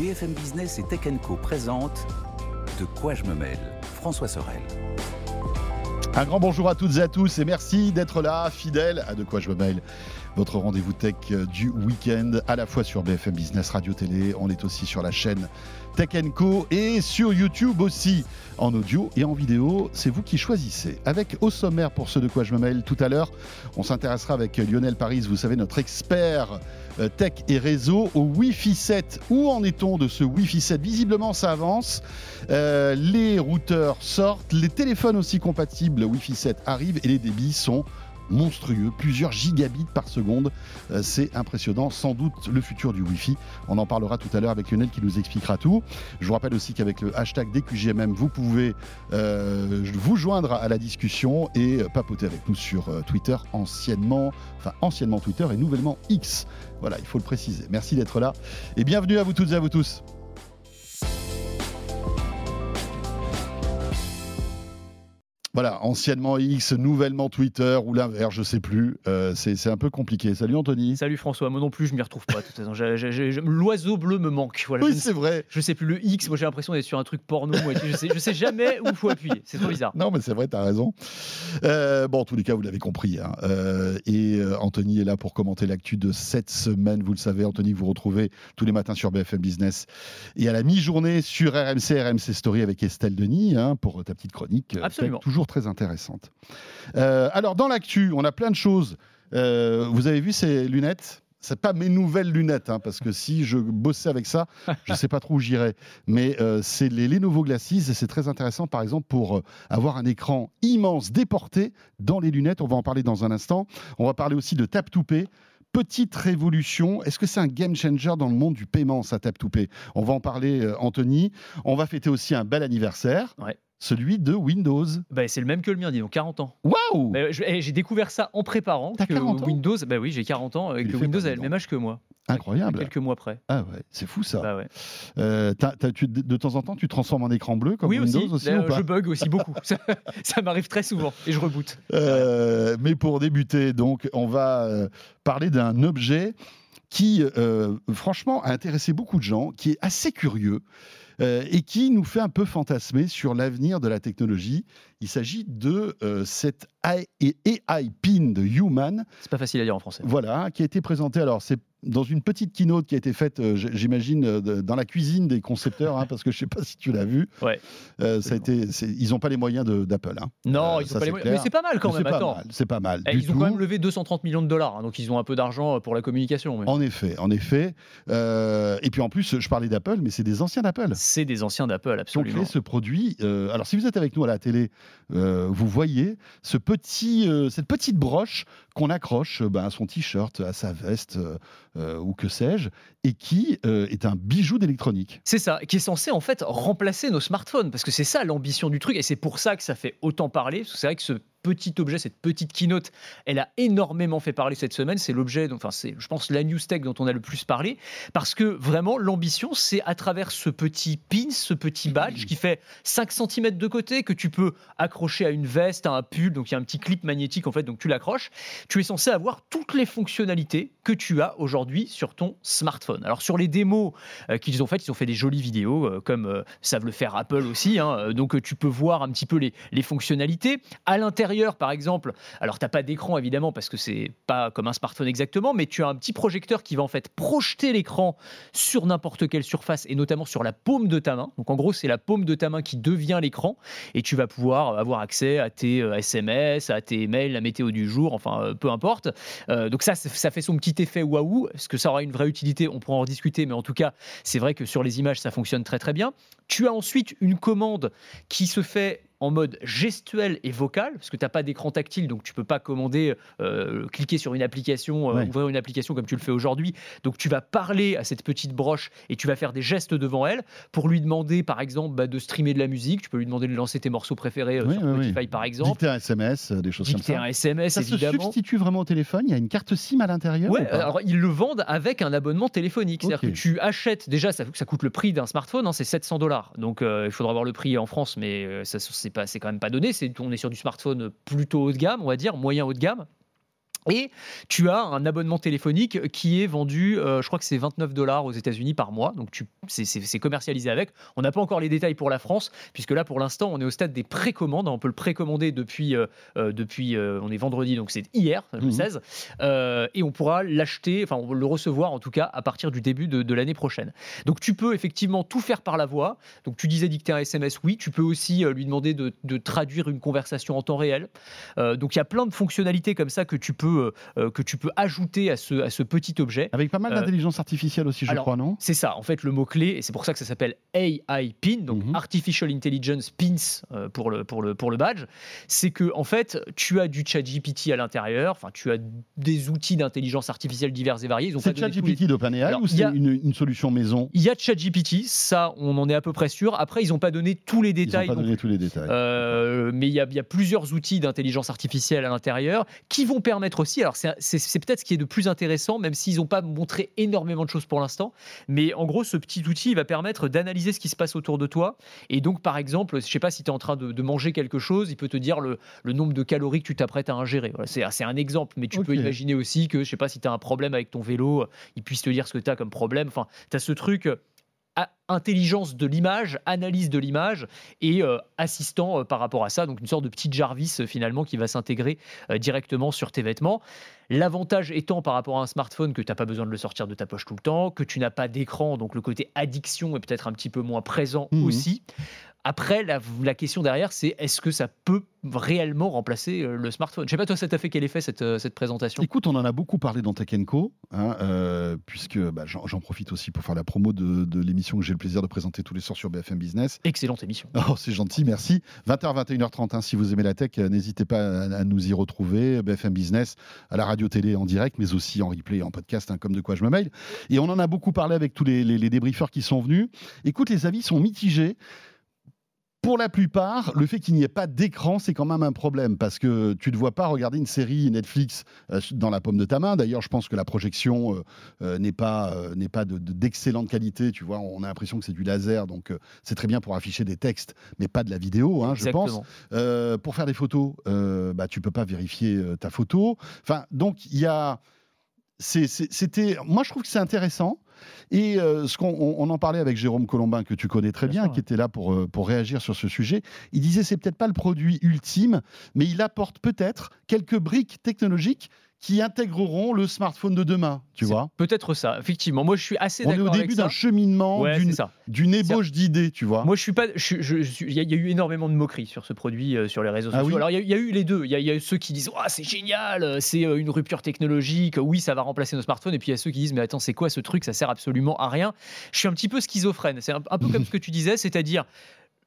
BFM Business et Tech Co présente De quoi je me mêle François Sorel. Un grand bonjour à toutes et à tous et merci d'être là, fidèles à De quoi je me mêle votre rendez-vous tech du week-end, à la fois sur BFM Business Radio Télé, on est aussi sur la chaîne Tech Co et sur YouTube aussi, en audio et en vidéo. C'est vous qui choisissez. Avec au sommaire pour ce de quoi je me mêle tout à l'heure, on s'intéressera avec Lionel Paris, vous savez, notre expert euh, tech et réseau au Wi-Fi 7. Où en est-on de ce Wi-Fi 7 Visiblement, ça avance. Euh, les routeurs sortent, les téléphones aussi compatibles Wi-Fi 7 arrivent et les débits sont monstrueux, plusieurs gigabits par seconde. Euh, c'est impressionnant, sans doute le futur du Wi-Fi. On en parlera tout à l'heure avec Lionel qui nous expliquera tout. Je vous rappelle aussi qu'avec le hashtag DQGMM, vous pouvez euh, vous joindre à la discussion et papoter avec nous sur euh, Twitter, anciennement, enfin anciennement Twitter et nouvellement X. Voilà, il faut le préciser. Merci d'être là et bienvenue à vous toutes et à vous tous. Voilà, anciennement X, nouvellement Twitter ou l'inverse, je sais plus. Euh, c'est un peu compliqué. Salut Anthony. Salut François. Moi non plus, je m'y retrouve pas. L'oiseau bleu me manque. Voilà, oui, c'est vrai. Je sais plus le X. Moi, j'ai l'impression d'être sur un truc porno. Moi, je sais, je sais jamais où il faut appuyer. C'est trop bizarre. Non, mais c'est vrai, tu as raison. Euh, bon, en tous les cas, vous l'avez compris. Hein. Euh, et Anthony est là pour commenter l'actu de cette semaine. Vous le savez, Anthony, vous retrouvez tous les matins sur BFM Business et à la mi-journée sur RMC, RMC Story avec Estelle Denis hein, pour ta petite chronique. Absolument. Toujours très intéressante. Euh, alors, dans l'actu, on a plein de choses. Euh, vous avez vu ces lunettes? C'est pas mes nouvelles lunettes, hein, parce que si je bossais avec ça, je sais pas trop où j'irais. Mais euh, c'est les Lenovo Glasses et c'est très intéressant, par exemple, pour avoir un écran immense déporté dans les lunettes. On va en parler dans un instant. On va parler aussi de Tap to Pay petite révolution. Est-ce que c'est un game changer dans le monde du paiement, ça Tap to Pay On va en parler, Anthony. On va fêter aussi un bel anniversaire. Celui de Windows. Bah, c'est le même que le mien, dis donc, 40 ans. Waouh bah, eh, J'ai découvert ça en préparant. T'as 40 ans Windows, bah oui, j'ai 40 ans, que Windows a le même âge que moi. Incroyable. Quelques mois près. Ah ouais, c'est fou ça. Bah ouais. Euh, de temps en temps, tu transformes en écran bleu comme Windows aussi, aussi Je bug aussi beaucoup. ça, m'arrive très souvent et je reboote. Euh, mais pour débuter, donc, on va euh, parler d'un objet qui, franchement, a intéressé beaucoup de gens, qui est assez curieux. Euh, et qui nous fait un peu fantasmer sur l'avenir de la technologie. Il s'agit de euh, cette AI, AI, pin de Human. C'est pas facile à dire en français. Voilà, qui a été présenté. Alors, c'est dans une petite keynote qui a été faite, euh, j'imagine, euh, dans la cuisine des concepteurs, hein, parce que je ne sais pas si tu l'as vu. Ouais. Euh, ça a été, ils n'ont pas les moyens d'Apple. Hein. Non, ils n'ont pas les moyens. Mais c'est pas mal quand même. C'est pas mal. Eh, ils ont quand même levé 230 millions de dollars, hein, donc ils ont un peu d'argent pour la communication. En effet, en effet. et puis en plus, je parlais d'Apple, mais c'est des anciens d'Apple. C'est des anciens d'Apple, absolument. Donc, ce produit. alors, si vous êtes avec nous à la télé, vous voyez petit, cette petite broche qu'on accroche ben, à son t-shirt, à sa veste ou que sais et qui euh, est un bijou d'électronique. C'est ça, qui est censé en fait remplacer nos smartphones, parce que c'est ça l'ambition du truc, et c'est pour ça que ça fait autant parler, parce que c'est vrai que ce petit objet, cette petite keynote, elle a énormément fait parler cette semaine. C'est l'objet, enfin c'est, je pense, la news tech dont on a le plus parlé, parce que vraiment l'ambition, c'est à travers ce petit pin, ce petit badge qui fait 5 cm de côté que tu peux accrocher à une veste, à un pull, donc il y a un petit clip magnétique en fait, donc tu l'accroches. Tu es censé avoir toutes les fonctionnalités que tu as aujourd'hui sur ton smartphone. Alors sur les démos euh, qu'ils ont faites, ils ont fait des jolies vidéos, euh, comme euh, savent le faire Apple aussi. Hein, donc tu peux voir un petit peu les, les fonctionnalités à l'intérieur par exemple, alors tu n'as pas d'écran évidemment parce que c'est pas comme un smartphone exactement, mais tu as un petit projecteur qui va en fait projeter l'écran sur n'importe quelle surface et notamment sur la paume de ta main. Donc en gros, c'est la paume de ta main qui devient l'écran et tu vas pouvoir avoir accès à tes SMS, euh, à tes mails, la météo du jour, enfin euh, peu importe. Euh, donc ça, ça fait son petit effet waouh. Est-ce que ça aura une vraie utilité On pourra en discuter, mais en tout cas, c'est vrai que sur les images, ça fonctionne très très bien. Tu as ensuite une commande qui se fait en mode gestuel et vocal, parce que tu n'as pas d'écran tactile, donc tu peux pas commander, euh, cliquer sur une application, euh, ouvrir une application comme tu le fais aujourd'hui. Donc tu vas parler à cette petite broche et tu vas faire des gestes devant elle pour lui demander, par exemple, bah, de streamer de la musique. Tu peux lui demander de lancer tes morceaux préférés euh, sur Spotify, par exemple. Dicter un SMS, des choses comme ça. un SMS, ça évidemment. se substitue vraiment au téléphone? Il y a une carte SIM à l'intérieur Ouais, alors ils le vendent avec un abonnement téléphonique. C'est-à-dire que tu achètes, déjà, ça, ça coûte le prix d'un smartphone, hein, c'est 700 dollars. Donc il faudra voir le prix en France, mais ça c'est quand même pas donné. C'est, on est sur du smartphone plutôt haut de gamme, on va dire, moyen haut de gamme. Et tu as un abonnement téléphonique qui est vendu, euh, je crois que c'est 29 dollars aux États-Unis par mois. Donc c'est commercialisé avec. On n'a pas encore les détails pour la France, puisque là pour l'instant on est au stade des précommandes. On peut le précommander depuis, euh, euh, depuis on est vendredi, donc c'est hier, le 16. Mmh. et on pourra l'acheter, enfin le recevoir en tout cas à partir du début de, l'année prochaine. Donc tu peux effectivement tout faire par la voix. Donc tu disais dicter un SMS, oui. Tu peux aussi lui demander de, de, traduire une conversation en temps réel. donc il y a plein de fonctionnalités comme ça que tu peux euh, euh, que tu peux ajouter à ce, à ce petit objet. Avec pas mal euh, d'intelligence artificielle aussi, je crois, non? C'est ça, en fait, le mot-clé, et c'est pour ça que ça s'appelle AI PIN, donc mhm. Artificial Intelligence Pins pour, le, pour, le, pour le badge, c'est que, en fait, tu as du chat GPT à l'intérieur, enfin, tu as des outils d'intelligence artificielle divers et variés. C'est ChatGPT d'OpenAI ou c'est une, une, solution maison? Il y a ChatGPT, ça, on en est à peu près sûr. Après, ils n'ont pas donné tous les détails. Ils n'ont pas donné tous les détails. mais il y, a, il y a plusieurs outils d'intelligence artificielle à l'intérieur qui vont permettre aussi, alors c'est peut-être ce qui est de plus intéressant, même s'ils n'ont pas montré énormément de choses pour l'instant, mais en gros, ce petit outil va permettre d'analyser ce qui se passe autour de toi. Et donc, par exemple, je ne sais pas si tu es en train de, manger quelque chose, il peut te dire le, nombre de calories que tu t'apprêtes à ingérer. Voilà, c'est un exemple, mais tu peux imaginer aussi que, je sais pas, si tu as un problème avec ton vélo, il puisse te dire ce que tu as comme problème. Enfin, tu as ce truc intelligence de l'image, analyse de l'image et euh, assistant euh, par rapport à ça. Donc une sorte de petit Jarvis euh, finalement qui va s'intégrer directement sur tes vêtements. L'avantage étant par rapport à un smartphone que tu n'as pas besoin de le sortir de ta poche tout le temps, que tu n'as pas d'écran, donc le côté addiction est peut-être un petit peu moins présent mmh aussi. Après, la, question derrière, c'est est-ce que ça peut réellement remplacer euh, le smartphone? Je sais pas, toi, ça t'a fait quel effet cette, euh, cette présentation? Écoute, on en a beaucoup parlé dans Tech Co, hein, euh, puisque bah, j'en profite aussi pour faire la promo de, l'émission que j'ai le plaisir de présenter tous les soirs sur BFM Business. Excellente émission. Oh, c'est gentil, merci. 20h, 21h30, hein, si vous aimez la tech, n'hésitez pas à, nous y retrouver. BFM Business, à la radio-télé en direct, mais aussi en replay, en podcast, hein, comme de quoi je me mail. Et on en a beaucoup parlé avec tous les, les débriefeurs qui sont venus. Écoute, les avis sont mitigés pour la plupart, le fait qu'il n'y ait pas d'écran, c'est quand même un problème parce que tu ne vois pas regarder une série Netflix euh, dans la paume de ta main. D'ailleurs, je pense que la projection euh, euh, n'est pas, n'est pas d'excellente qualité. Tu vois, on a l'impression que c'est du laser, donc c'est très bien pour afficher des textes, mais pas de la vidéo, hein, je pense. pour faire des photos, bah, tu peux pas vérifier ta photo. Enfin, donc il y a. C'était. Moi, je trouve que c'est intéressant. Et euh, ce qu'on on en parlait avec Jérôme Colombin, que tu connais très bien, qui était là pour, euh, pour réagir sur ce sujet. Il disait c'est peut-être pas le produit ultime, mais il apporte peut-être quelques briques technologiques qui intégreront le smartphone de demain, tu vois Peut-être ça, effectivement. Moi, je suis assez d'accord. On est au début d'un cheminement, d'une ébauche d'idées, tu vois. Moi, je suis pas. Il y, a eu énormément de moqueries sur ce produit euh, sur les réseaux ah sociaux. Alors, il y, a eu les deux. Il y, a ceux qui disent c'est génial, euh, c'est euh, une rupture technologique, oui, ça va remplacer nos smartphones. Et puis, il y a ceux qui disent mais attends, c'est quoi ce truc? Ça sert absolument à rien. Je suis un petit peu schizophrène. C'est un, un peu comme ce que tu disais, c'est-à-dire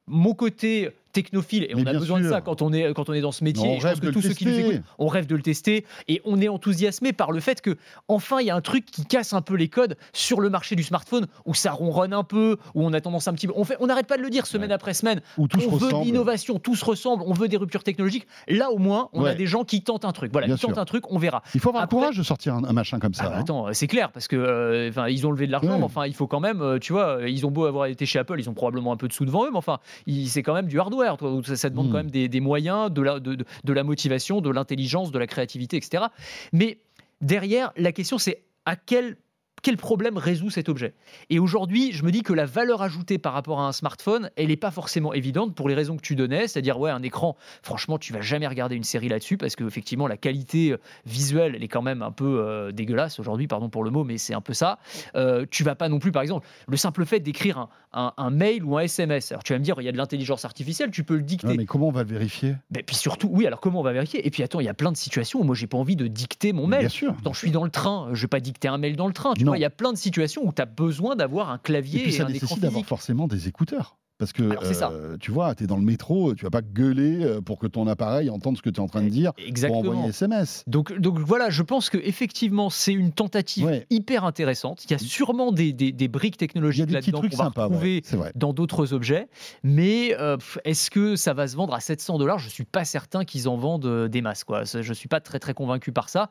mon côté technophile et on a besoin de ça quand on est quand on est dans ce métier. on rêve de tous ceux qui nous écoutent, on rêve de le tester et on est enthousiasmé par le fait que enfin il y a un truc qui casse un peu les codes sur le marché du smartphone où ça ronronne un peu, où on a tendance un petit peu, on fait, on n'arrête pas de le dire semaine après semaine. Où tout on veut de l'innovation, tout se ressemble, on veut des ruptures technologiques. Là au moins, on a des gens qui tentent un truc. Voilà, ils tentent un truc, on verra. Il faut avoir le courage de sortir un, machin comme ça. Ah, hein. Attends, c'est clair parce que euh, ils ont levé de l'argent, mais enfin il faut quand même, euh, tu vois, ils ont beau avoir été chez Apple, ils ont probablement un peu de sous devant eux, mais enfin c'est quand même du hardware. Ça, ça demande quand hmm. même des, moyens, de la, de, de la motivation, de l'intelligence, de la créativité, etc. Mais derrière, la question c'est à quel quel problème résout cet objet Et aujourd'hui, je me dis que la valeur ajoutée par rapport à un smartphone, elle n'est pas forcément évidente pour les raisons que tu donnais, c'est-à-dire ouais, un écran, franchement, tu vas jamais regarder une série là-dessus parce que effectivement la qualité euh, visuelle, elle est quand même un peu euh, dégueulasse aujourd'hui, pardon pour le mot, mais c'est un peu ça. Euh, tu vas pas non plus, par exemple, le simple fait d'écrire un, mail ou un SMS. Alors tu vas me dire, il y a de l'intelligence artificielle, tu peux le dicter. mais comment on va le vérifier? Mais Puis surtout, oui, alors comment on va vérifier? Et puis attends, il y a plein de situations où moi j'ai pas envie de dicter mon mail. Bien sûr. Quand je suis dans le train, je vais pas dicter un mail dans le train. Tu il y a plein de situations où tu as besoin d'avoir un clavier et, puis ça nécessite d'avoir forcément des écouteurs. Parce que euh, tu vois, tu es dans le métro, tu vas pas gueuler euh, pour que ton appareil entende ce que tu es en train de dire Exactement. pour envoyer SMS. Donc, donc voilà, je pense que effectivement c'est une tentative hyper intéressante. Il y a sûrement des, des, briques technologiques là-dedans qu'on va retrouver dans d'autres objets. Mais euh, est-ce que ça va se vendre à 700 dollars? Je suis pas certain qu'ils en vendent des masses. Quoi. Je suis pas très très convaincu par ça.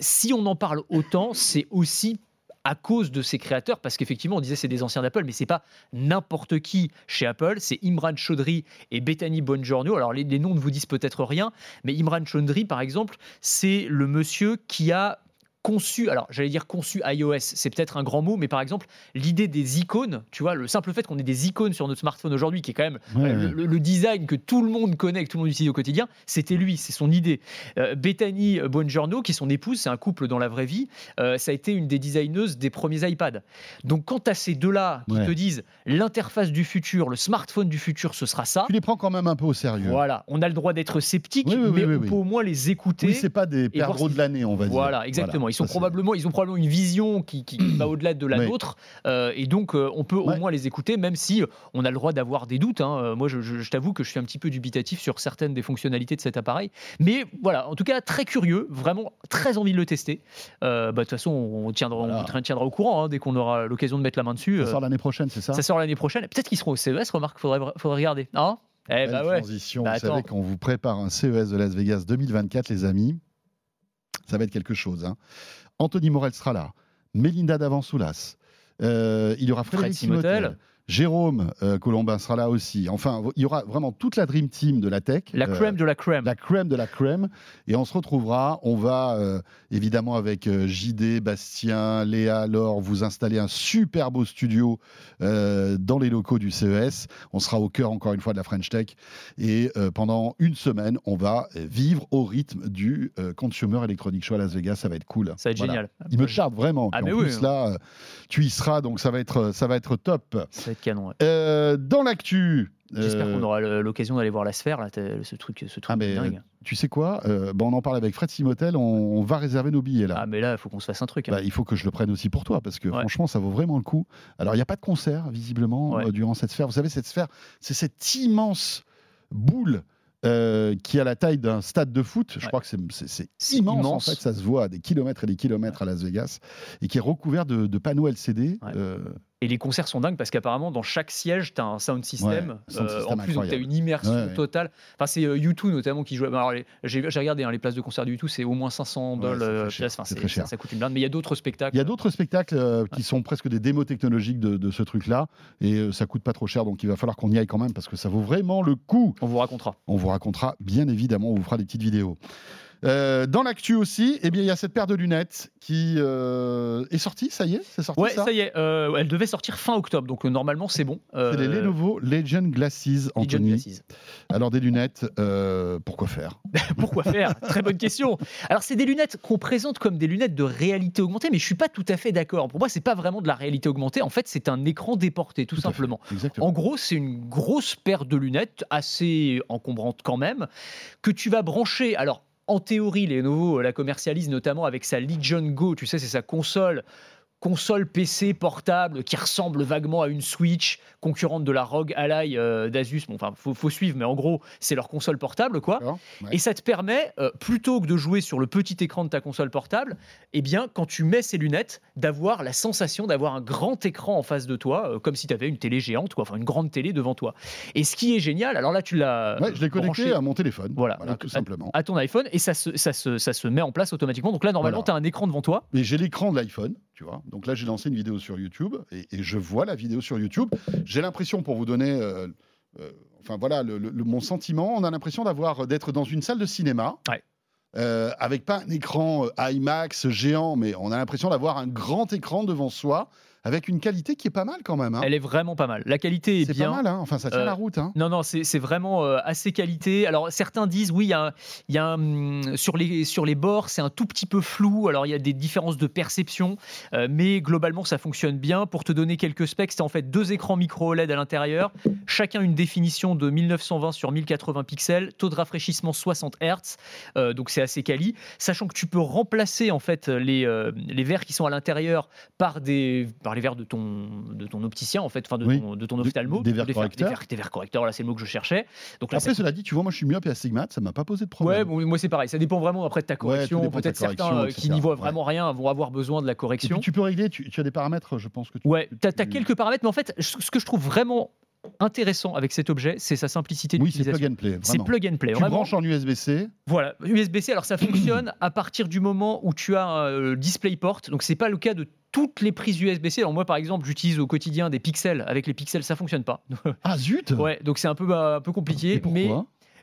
si on en parle autant, c'est aussi à cause de ses créateurs, parce qu'effectivement, on disait c'est des anciens d'Apple, mais c'est pas n'importe qui chez Apple, c'est Imran Chaudhry et Bethany Bongiorno. Alors les, les noms ne vous disent peut-être rien, mais Imran Chaudhry, par exemple, c'est le monsieur qui a conçu, alors j'allais dire conçu iOS, c'est peut-être un grand mot, mais par exemple, l'idée des icônes, tu vois, le simple fait qu'on ait des icônes sur notre smartphone aujourd'hui, qui est quand même Ouais, euh, le, le design que tout le monde connaît, que tout le monde utilise au quotidien, c'était lui, c'est son idée. Euh, Bethany Bongiorno, qui est son épouse, c'est un couple dans la vraie vie, euh, ça a été une des designeuses des premiers iPads. Donc quand as ces deux-là qui Ouais. te disent l'interface du futur, le smartphone du futur, ce sera ça. Tu les prends quand même un peu au sérieux. Voilà, on a le droit d'être sceptique, Oui, oui, oui, mais oui, on oui. peut au moins les écouter. Oui, c'est pas des perdreaux de l'année, on va dire. Voilà, exactement. Ils, sont probablement, ils ont probablement une vision qui, qui va au-delà de la Oui. nôtre. euh, et donc, euh, on peut Ouais. au moins les écouter, même si on a le droit d'avoir des doutes. hein. Euh, Moi, je, je- je t'avoue que je suis un petit peu dubitatif sur certaines des fonctionnalités de cet appareil. Mais voilà, en tout cas, très curieux, vraiment très envie de le tester. Bah, De toute façon, on tiendra, on Voilà. tiendra au courant hein, dès qu'on aura l'occasion de mettre la main dessus. Ça sort l'année prochaine, c'est ça? ça sort l'année prochaine. Peut-être qu'ils seront au CES, remarque, faudrait, faudrait regarder. Hein? Eh bah ouais. transition. Bah, Vous savez, attends. quand on vous prépare un CES de Las Vegas 2024, les amis, ça va être quelque chose. hein. Anthony Morel sera là. Melinda Davansoulas. Euh, il y aura Frédéric Simotel. Jérôme euh, Colombin sera là aussi. Enfin, il y aura vraiment toute la Dream Team de la tech. La Euh, crème de la crème. la crème de la crème. Et on se retrouvera. On va euh, évidemment avec euh, JD, Bastien, Léa, Laure vous installer un super beau studio euh, dans les locaux du CES. On sera au cœur encore une fois de la French Tech. Et euh, pendant une semaine, on va euh, vivre au rythme du euh, Consumer Electronic Show à Las Vegas. Ça va être cool. Ça va être Voilà. génial. Il me charme vraiment. Ah, en oui, plus hein. là, euh, tu y seras, donc ça va être, ça va être top. Ça être canon. ouais. Euh, dans l'actu. J'espère euh, qu'on aura l'occasion d'aller voir la sphère, là, ce truc, ce truc Ah, mais, dingue. Tu sais quoi Euh, bon, On en parle avec Fred Simotel. On, on va réserver nos billets là. Ah, mais là, il faut qu'on se fasse un truc. hein. Bah, il faut que je le prenne aussi pour toi parce que Ouais. franchement, ça vaut vraiment le coup. Alors, il n'y a pas de concert visiblement Ouais. euh, durant cette sphère. Vous savez, cette sphère, c'est cette immense boule. euh, qui a la taille d'un stade de foot, je Ouais. crois que c'est- immense, immense. en fait, ça se voit à des kilomètres et des kilomètres à Las Vegas, et qui est recouvert de, de panneaux LCD. Ouais. euh, Et les concerts sont dingues parce qu'apparemment, dans chaque siège, tu as un sound system. Ouais, sound Euh, system en plus, tu as une immersion Ouais, ouais. totale. Enfin, c'est euh, U2 notamment qui joue. Alors, les- J'ai j'ai regardé hein, les places de concert du U2, c'est au moins 500 Ouais, dollars euh. Enfin, ça, ça coûte une blinde. Mais il y a d'autres spectacles. Il y a d'autres spectacles euh, qui sont presque des démos technologiques de, de ce truc-là, et euh, ça coûte pas trop cher, donc il va falloir qu'on y aille quand même parce que ça vaut vraiment le coup. On vous racontera. On vous racontera, bien évidemment, on vous fera des petites vidéos. Euh, dans l'actu aussi, eh bien, il y a cette paire de lunettes qui euh, est sortie, ça y est, c'est sorti Ouais, ça ça y est. euh, elle devait sortir fin octobre, donc normalement, c'est bon. C'est les Lenovo Legend Glasses, Anthony. Glasses. Alors des lunettes, pourquoi faire? Pourquoi faire? Très bonne question. Alors, c'est des lunettes qu'on présente comme des lunettes de réalité augmentée, mais je suis pas tout à fait d'accord. Pour moi, c'est pas vraiment de la réalité augmentée. En fait, c'est un écran déporté, tout, Tout simplement. En gros, c'est une grosse paire de lunettes, assez encombrante quand même, que tu vas brancher. Alors, en théorie, Lenovo la commercialise notamment avec sa Legion Go, tu sais, c'est sa console console PC portable qui ressemble vaguement à une Switch concurrente de la ROG Ally euh, d'Asus. Bon, enfin, faut, faut suivre, mais en gros, c'est leur console portable, quoi. Ouais. Et ça te permet, euh, plutôt que de jouer sur le petit écran de ta console portable, eh bien, quand tu mets ces lunettes, d'avoir la sensation d'avoir un grand écran en face de toi, euh, comme si tu avais une télé géante, quoi, enfin une grande télé devant toi. Et ce qui est génial, alors là, tu l'as Ouais, je l'ai connecté branché à mon téléphone. Voilà, Voilà, donc, tout simplement. à ton iPhone et ça se, ça, se, ça se met en place automatiquement. Donc là, normalement, Voilà. tu as un écran devant toi. Mais j'ai l'écran de l'iPhone, tu vois. Donc là, j'ai lancé une vidéo sur YouTube et, et je vois la vidéo sur YouTube. J'ai l'impression, pour vous donner, euh, euh, enfin voilà, le, le- le- mon sentiment, on a l'impression d'avoir d'être dans une salle de cinéma. Ouais. euh, avec pas un écran IMAX géant, mais on a l'impression d'avoir un grand écran devant soi, avec une qualité qui est pas mal quand même. hein. Elle est vraiment pas mal. La qualité est, C'est bien. pas mal, hein. enfin ça tient Euh, la route. hein. Non, non, c'est c'est vraiment euh, assez qualité. Alors, certains disent, oui, il y a, y a hum, sur, les, sur les bords, c'est un tout petit peu flou. Alors, il y a des différences de perception, euh, mais globalement, ça fonctionne bien. Pour te donner quelques specs, c'est en fait deux écrans micro OLED à l'intérieur, chacun une définition de 1920 sur 1080 pixels, taux de rafraîchissement 60 Hz, euh, donc c'est assez quali. Sachant que tu peux remplacer en fait les, euh, les verres qui sont à l'intérieur par des par les verres de ton de ton opticien en fait, enfin de Oui. ton, de ton ophtalmo, des verres des, correcteurs. verres, des verres correcteurs, voilà, c'est le mot que je cherchais. Donc là, Après, cela dit, tu vois, moi je suis myope et astigmate, ça m'a pas posé de Ouais, problème. bon, moi c'est pareil, ça dépend vraiment après de ta correction. Peut-être certains euh, qui n'y voient Ouais. vraiment rien vont avoir besoin de la et correction. puis tu peux régler, tu, tu as des paramètres, je pense que tu. Ouais, tu as, quelques paramètres, mais en fait, ce que je trouve vraiment intéressant avec cet objet, c'est sa simplicité Oui, c'est d'utilisation. plug and play. C'est plug and play. Tu vraiment. branches en USB-C. Voilà, USB-C. Alors ça fonctionne à partir du moment où tu as un euh, DisplayPort. Donc c'est pas le cas de toutes les prises USB-C. Alors moi par exemple, j'utilise au quotidien des pixels. Avec les pixels, ça fonctionne pas. Ah zut ouais, donc c'est un peu bah, un peu compliqué. Et pourquoi mais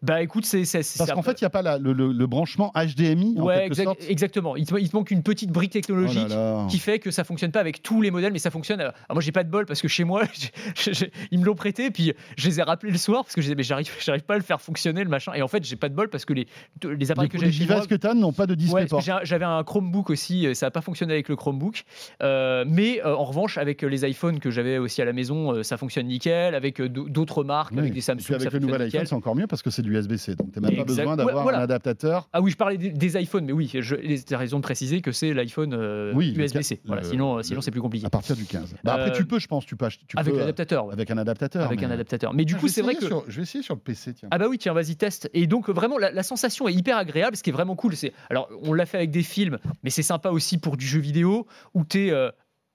bah écoute, c'est Parce qu'en fait, il n'y a pas la- le, le- le branchement HDMI en Ouais, quelque exact- sorte. exactement. Il te, il te manque une petite brique Oh là technologique là. qui fait que ça fonctionne pas avec tous les modèles, mais ça fonctionne. Alors moi, j'ai pas de bol parce que chez moi, ils me l'ont prêté, puis je les ai rappelés le soir parce que je disais, mais j'arrive, j'arrive pas à le faire fonctionner le machin. Et en fait, j'ai pas de bol parce que les, les appareils Les, que les j'ai moi. devices que tu as n'ont pas de Ouais, j'ai un- j'avais un Chromebook aussi, euh, ça n'a pas fonctionné avec le Chromebook. Euh, mais euh, en revanche, avec les iPhones que j'avais aussi à la maison, ça fonctionne nickel. Avec d'au- d'autres marques, Oui. avec des Et Samsung, puis ça avec le fonctionne nouvel nickel. iPhone, c'est encore mieux parce que c'est du USB-C. Donc, tu n'as même pas besoin d'avoir voilà. un adaptateur. Ah oui, je parlais des, des iPhones, mais oui, tu as raison de préciser que c'est l'iPhone euh, Oui, USB-C. ca- Voilà, sinon, le- sinon c'est plus compliqué. À partir du 15. Bah, après, Euh, tu peux, je pense, tu peux, acheter- tu Avec euh, l'adaptateur, ouais. avec un adaptateur. avec mais- un adaptateur. Mais du Ah, coup, c'est vrai que. sur- je vais essayer sur le PC, tiens. Ah bah oui, tiens, vas-y, teste. Et donc vraiment, la, la sensation est hyper agréable. Ce qui est vraiment cool, c'est alors on l'a fait avec des films, mais c'est sympa aussi pour du jeu vidéo où t'es euh,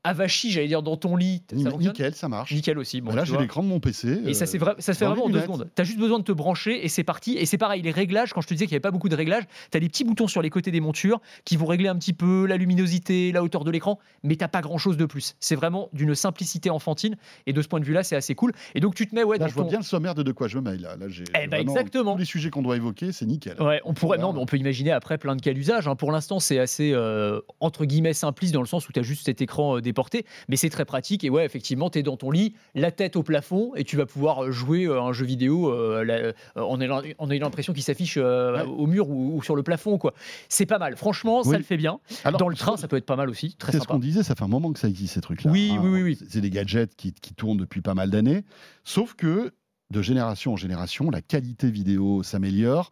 avachi, j'allais dire dans ton lit. Ça Nickel, ça marche. Nickel aussi. Bon, Bah là, j'ai l'écran de mon PC. Et ça, euh, c'est vrai, ça se fait vraiment en deux secondes. Tu as juste besoin de te brancher et c'est parti. Et c'est pareil, les réglages, quand je te disais qu'il n'y avait pas beaucoup de réglages, tu as des petits boutons sur les côtés des montures qui vont régler un petit peu la luminosité, la hauteur de l'écran, mais t'as pas grand chose de plus. C'est vraiment d'une simplicité enfantine. Et de ce point de vue-là, c'est assez cool. Et donc, tu te mets ouais, Là, je vois bien le sommaire de de quoi je me mêle. Là, là j'ai Eh vraiment exactement. Tous les sujets qu'on doit évoquer, c'est nickel. Ouais, on pourrait, non, mais on peut imaginer après plein de cas d'usage. hein. Pour l'instant, c'est assez euh, entre guillemets simpliste dans le sens où tu as juste cet écran euh, déporté, mais c'est très pratique. Et ouais, effectivement, tu es dans ton lit, la tête au plafond, et tu vas pouvoir euh, jouer euh, un jeu vidéo euh, la- euh, l'impression qu'il s'affiche euh, Ouais. au mur ou, ou sur le plafond. quoi. C'est pas mal. Franchement, Oui. ça le fait bien. Alors, dans le train, ça peut être pas mal aussi. C'est ce qu'on disait, ça fait un moment que ça existe ces trucs-là. Oui, hein. oui, oui, oui. C'est- des gadgets qui, qui tournent depuis pas mal d'années. Sauf que de génération en génération, la qualité vidéo s'améliore.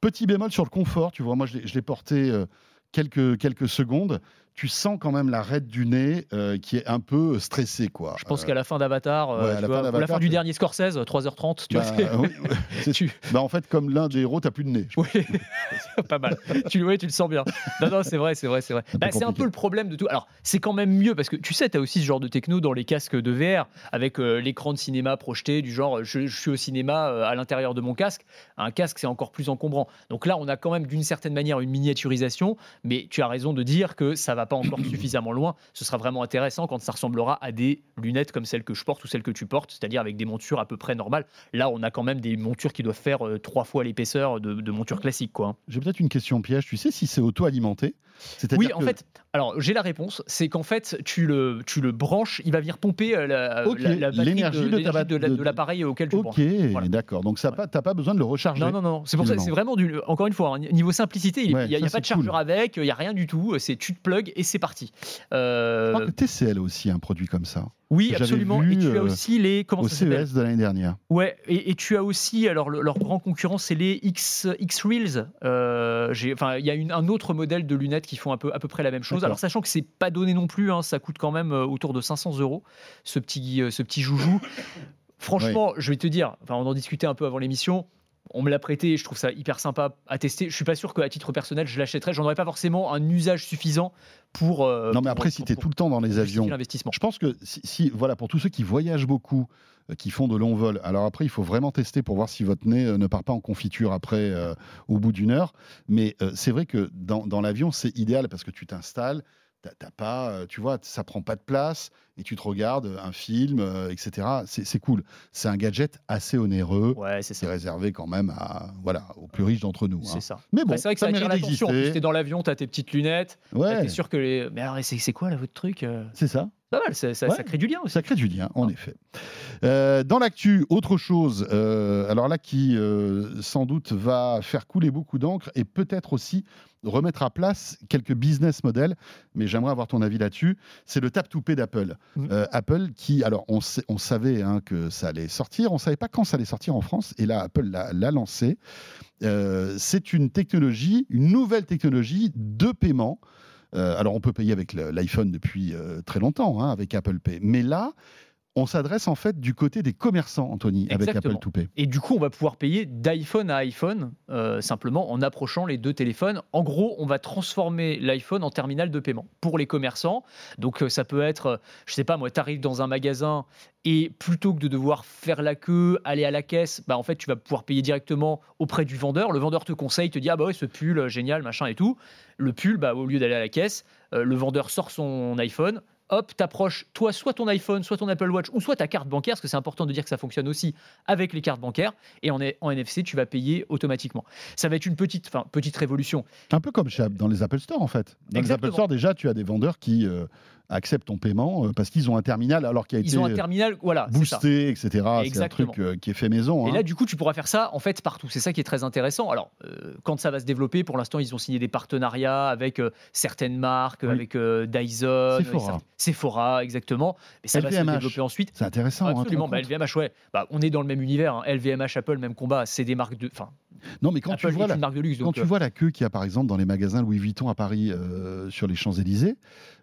Petit bémol sur le confort, tu vois, moi je l'ai- porté quelques, quelques secondes. Tu sens quand même la raide du nez euh, qui est un peu stressée, quoi. Je pense Euh, qu'à la fin d'Avatar, euh, ouais, à tu la vois, fin la du dernier Scorsese, 3h30, tu bah, vois. oui, tu- bah, en fait, comme l'un des héros, t'as plus de nez. Oui, pas mal. Tu, ouais, tu le sens bien. Non, non, c'est vrai, c'est vrai, c'est vrai. Bah, c'est un peu le problème de tout. Alors, c'est quand même mieux parce que tu sais, tu as aussi ce genre de techno dans les casques de VR avec euh, l'écran de cinéma projeté, du genre je, je suis au cinéma euh, à l'intérieur de mon casque. Un casque, c'est encore plus encombrant. Donc là, on a quand même d'une certaine manière une miniaturisation, mais tu as raison de dire que ça va pas encore suffisamment loin. Ce sera vraiment intéressant quand ça ressemblera à des lunettes comme celles que je porte ou celles que tu portes, c'est-à-dire avec des montures à peu près normales. Là, on a quand même des montures qui doivent faire euh, trois fois l'épaisseur de, de montures classiques, quoi. J'ai peut-être une question piège. Tu sais si c'est auto-alimenté? C'est-à-dire Oui, en que- fait, alors j'ai la réponse, c'est qu'en fait, tu le, tu le branches, il va venir pomper la, l'énergie de de la- de- de l'appareil auquel tu. Ok, Voilà. d'accord. Donc pas, t'as pas besoin de le recharger. Non, non, non, c'est pour ça, c'est vraiment du, encore une fois, hein, niveau simplicité, il n'y Ouais, a, pas de cool. chargeur avec, il n'y a rien du tout, c'est tu te plugs et c'est parti. Euh, Je crois que TCL a aussi un produit comme ça. oui, absolument. vu, et tu as euh, aussi les, comment au ça s'appelle CES de l'année dernière. Ouais, et, et tu as aussi, alors le- leur grand concurrent, c'est les X, X Reels. Euh, Enfin, il y a une- un autre modèle de lunettes qui font un peu, à peu près la même chose. Alors, sachant que c'est pas donné non plus, hein, ça coûte quand même euh, autour de 500 euros, ce petit, euh, ce petit joujou. Franchement, je vais te dire, enfin, on en discutait un peu avant l'émission. On me l'a prêté, je trouve ça hyper sympa à tester. Je suis pas sûr qu'à titre personnel, je l'achèterais. J'en aurais pas forcément un usage suffisant pour. euh, non, mais pour- après, si tu es tout le temps dans les avions, l'investissement. je pense que si, si- voilà, pour tous ceux qui voyagent beaucoup, qui font de longs vols, alors après, il faut vraiment tester pour voir si votre nez euh, ne part pas en confiture après, euh, au bout d'une heure. Mais euh, c'est vrai que dans, dans l'avion, c'est idéal parce que tu t'installes. t'as- pas, tu vois, ça prend pas de place et tu te regardes un film, euh, etc. C'est cool. C'est un gadget assez onéreux. Ouais, c'est C'est réservé quand même à, voilà, aux plus riches d'entre nous. hein. C'est ça. Mais bon, Bah, c'est vrai que ça, attire l'attention. D'exister. t'es dans l'avion, t'as tes petites lunettes. Ouais, T'es sûr que les. Mais alors, c'est quoi là votre truc c'est ça. Pas mal, ça, ça- Ouais. ça crée du lien aussi. Ça crée du lien, en Ah. effet. Euh, dans l'actu, autre chose, euh, alors là qui euh, sans doute va faire couler beaucoup d'encre et peut-être aussi remettre à place quelques business models, mais j'aimerais avoir ton avis là-dessus, c'est le tap to pay d'Apple. Euh, Apple qui, alors on, sait- on savait hein, que ça allait sortir, on savait pas quand ça allait sortir en France, et là Apple l'a l'a lancé. C'est une technologie, une nouvelle technologie de paiement. Euh, alors on peut payer avec l'iPhone depuis euh, très longtemps, hein, avec Apple Pay, mais là, on s'adresse en fait du côté des commerçants, Anthony, avec. Apple to Pay. Et du coup, on va pouvoir payer d'iPhone à iPhone, euh, simplement en approchant les deux téléphones. En gros, on va transformer l'iPhone en terminal de paiement pour les commerçants. Donc, euh, ça peut être, euh, je sais pas moi, tu arrives dans un magasin et plutôt que de devoir faire la queue, aller à la caisse, bah, en fait, tu vas pouvoir payer directement auprès du vendeur. Le vendeur te conseille, te dit, ah bah ouais, ce pull, génial, machin et tout. Le pull, bah, au lieu d'aller à la caisse, euh, le vendeur sort son iPhone, hop, t'approches toi soit ton iPhone, soit ton Apple Watch, ou soit ta carte bancaire, parce que c'est important de dire que ça fonctionne aussi avec les cartes bancaires, et en, en NFC, tu vas payer automatiquement. Ça va être une petite, enfin, petite révolution. Un peu comme chez, dans les Apple Store, en fait. Dans les. Apple Store, déjà, tu as des vendeurs qui euh, acceptent ton paiement euh, parce qu'ils ont un terminal alors qu'il a été ont un terminal, voilà, ça. boosté, etc. C'est un truc euh, qui est fait maison. Et hein. là, du coup, tu pourras faire ça en fait partout. C'est ça qui est très intéressant. Alors, euh, quand ça va se développer, pour l'instant, ils ont signé des partenariats avec euh, certaines marques, Oui. avec euh, Dyson, Sephora. exactement. Mais ça va se LVMH. développer ensuite. C'est intéressant. hein, Absolument. ton Bah. LVMH, ouais. Bah, on est dans le même univers. hein. LVMH, Apple, même combat. C'est des marques de. Enfin, non, mais quand Apple tu vois la, luxe. Quand tu euh, vois la queue qu'il y a par exemple dans les magasins Louis Vuitton à Paris euh, sur les Champs-Élysées,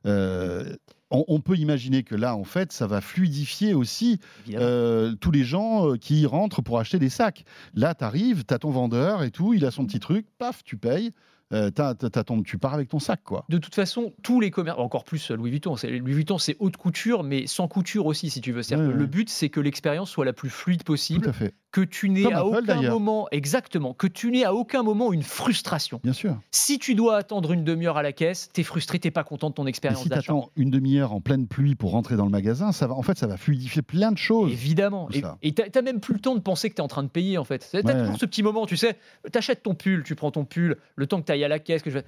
euh, on, on peut imaginer que là, en fait, ça va fluidifier aussi euh, tous les gens qui rentrent pour acheter des sacs. Là, tu arrives, tu as ton vendeur et tout, il a son petit truc, paf, tu payes, euh, t'as ton- tu pars avec ton sac. quoi. De toute façon, tous les commerces, encore plus euh, Louis Vuitton, c'est- Louis Vuitton c'est haute couture, mais sans couture aussi, si tu veux. Ouais, ouais. Le but, c'est que l'expérience soit la plus fluide Tout possible, à fait, que tu n'aies à Apple, aucun moment, exactement, que tu n'aies à aucun moment une frustration. bien sûr. Si tu dois attendre une demi-heure à la caisse, t'es frustré, t'es pas content de ton expérience si tu d'achat. attends une demi-heure en pleine pluie pour rentrer dans le magasin, ça va, en fait, ça va fluidifier plein de choses. Évidemment. Et- t'as t'as même plus le temps de penser que t'es en train de payer, en fait. T'as Ouais. toujours ce petit moment, tu sais, t'achètes ton pull, tu prends ton pull, le temps que t'ailles à la caisse, que je vais-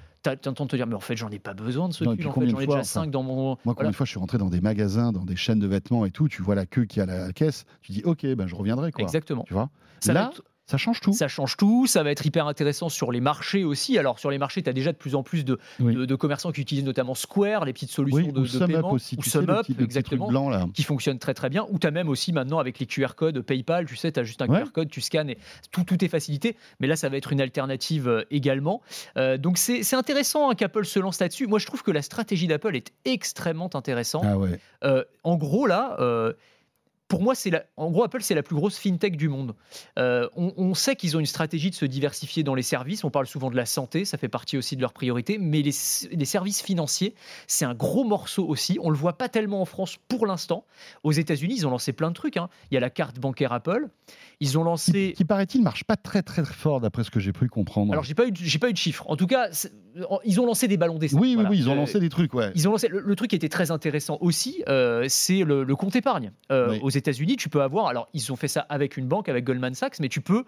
de te dire, mais en fait, j'en ai pas besoin de ce Non, puis en fait, j'en ai déjà enfin, 5 dans mon. Moi, combien Voilà. de fois je suis rentré dans des magasins, dans des chaînes de vêtements et tout, tu vois la queue qui à la caisse, tu dis ok, ben je reviendrai quoi. Exactement. Tu vois? Ça Là, ça change tout. Ça change tout, ça va être hyper intéressant sur les marchés aussi. Alors sur les marchés, tu as déjà de plus en plus de, Oui. de, de commerçants qui utilisent notamment Square, les petites solutions Oui, de, ou de paiement, aussi, ou tu sais, le petit exactement, blanc là. qui fonctionne très très bien. Ou tu as même aussi maintenant avec les QR codes PayPal, tu sais, tu as juste un Ouais. QR code, tu scannes et tout, tout est facilité. Mais là, ça va être une alternative euh, également. Euh, donc c'est c'est intéressant hein, qu'Apple se lance là-dessus. Moi, je trouve que la stratégie d'Apple est extrêmement intéressante. Ah ouais. Euh, en gros, là, euh, pour moi, c'est en gros, Apple, c'est la plus grosse fintech du monde. Euh, on, on sait qu'ils ont une stratégie de se diversifier dans les services. On parle souvent de la santé, ça fait partie aussi de leurs priorités. Mais les, les services financiers, c'est un gros morceau aussi. On le voit pas tellement en France pour l'instant. Aux États-Unis, ils ont lancé plein de trucs. hein. Il y a la carte bancaire Apple. Ils ont lancé. qui, paraît-il marche pas très très fort d'après ce que j'ai pu comprendre. Alors, j'ai pas eu, pas eu de chiffres. En tout cas, ils ont lancé des ballons d'essai. oui, Voilà. oui, oui, ils ont Euh, lancé des trucs, ouais. Ils ont lancé le, le truc qui était très intéressant aussi, euh, c'est le, le compte épargne. Euh, Oui. Aux États-Unis, tu peux avoir, alors ils ont fait ça avec une banque, avec Goldman Sachs, mais tu peux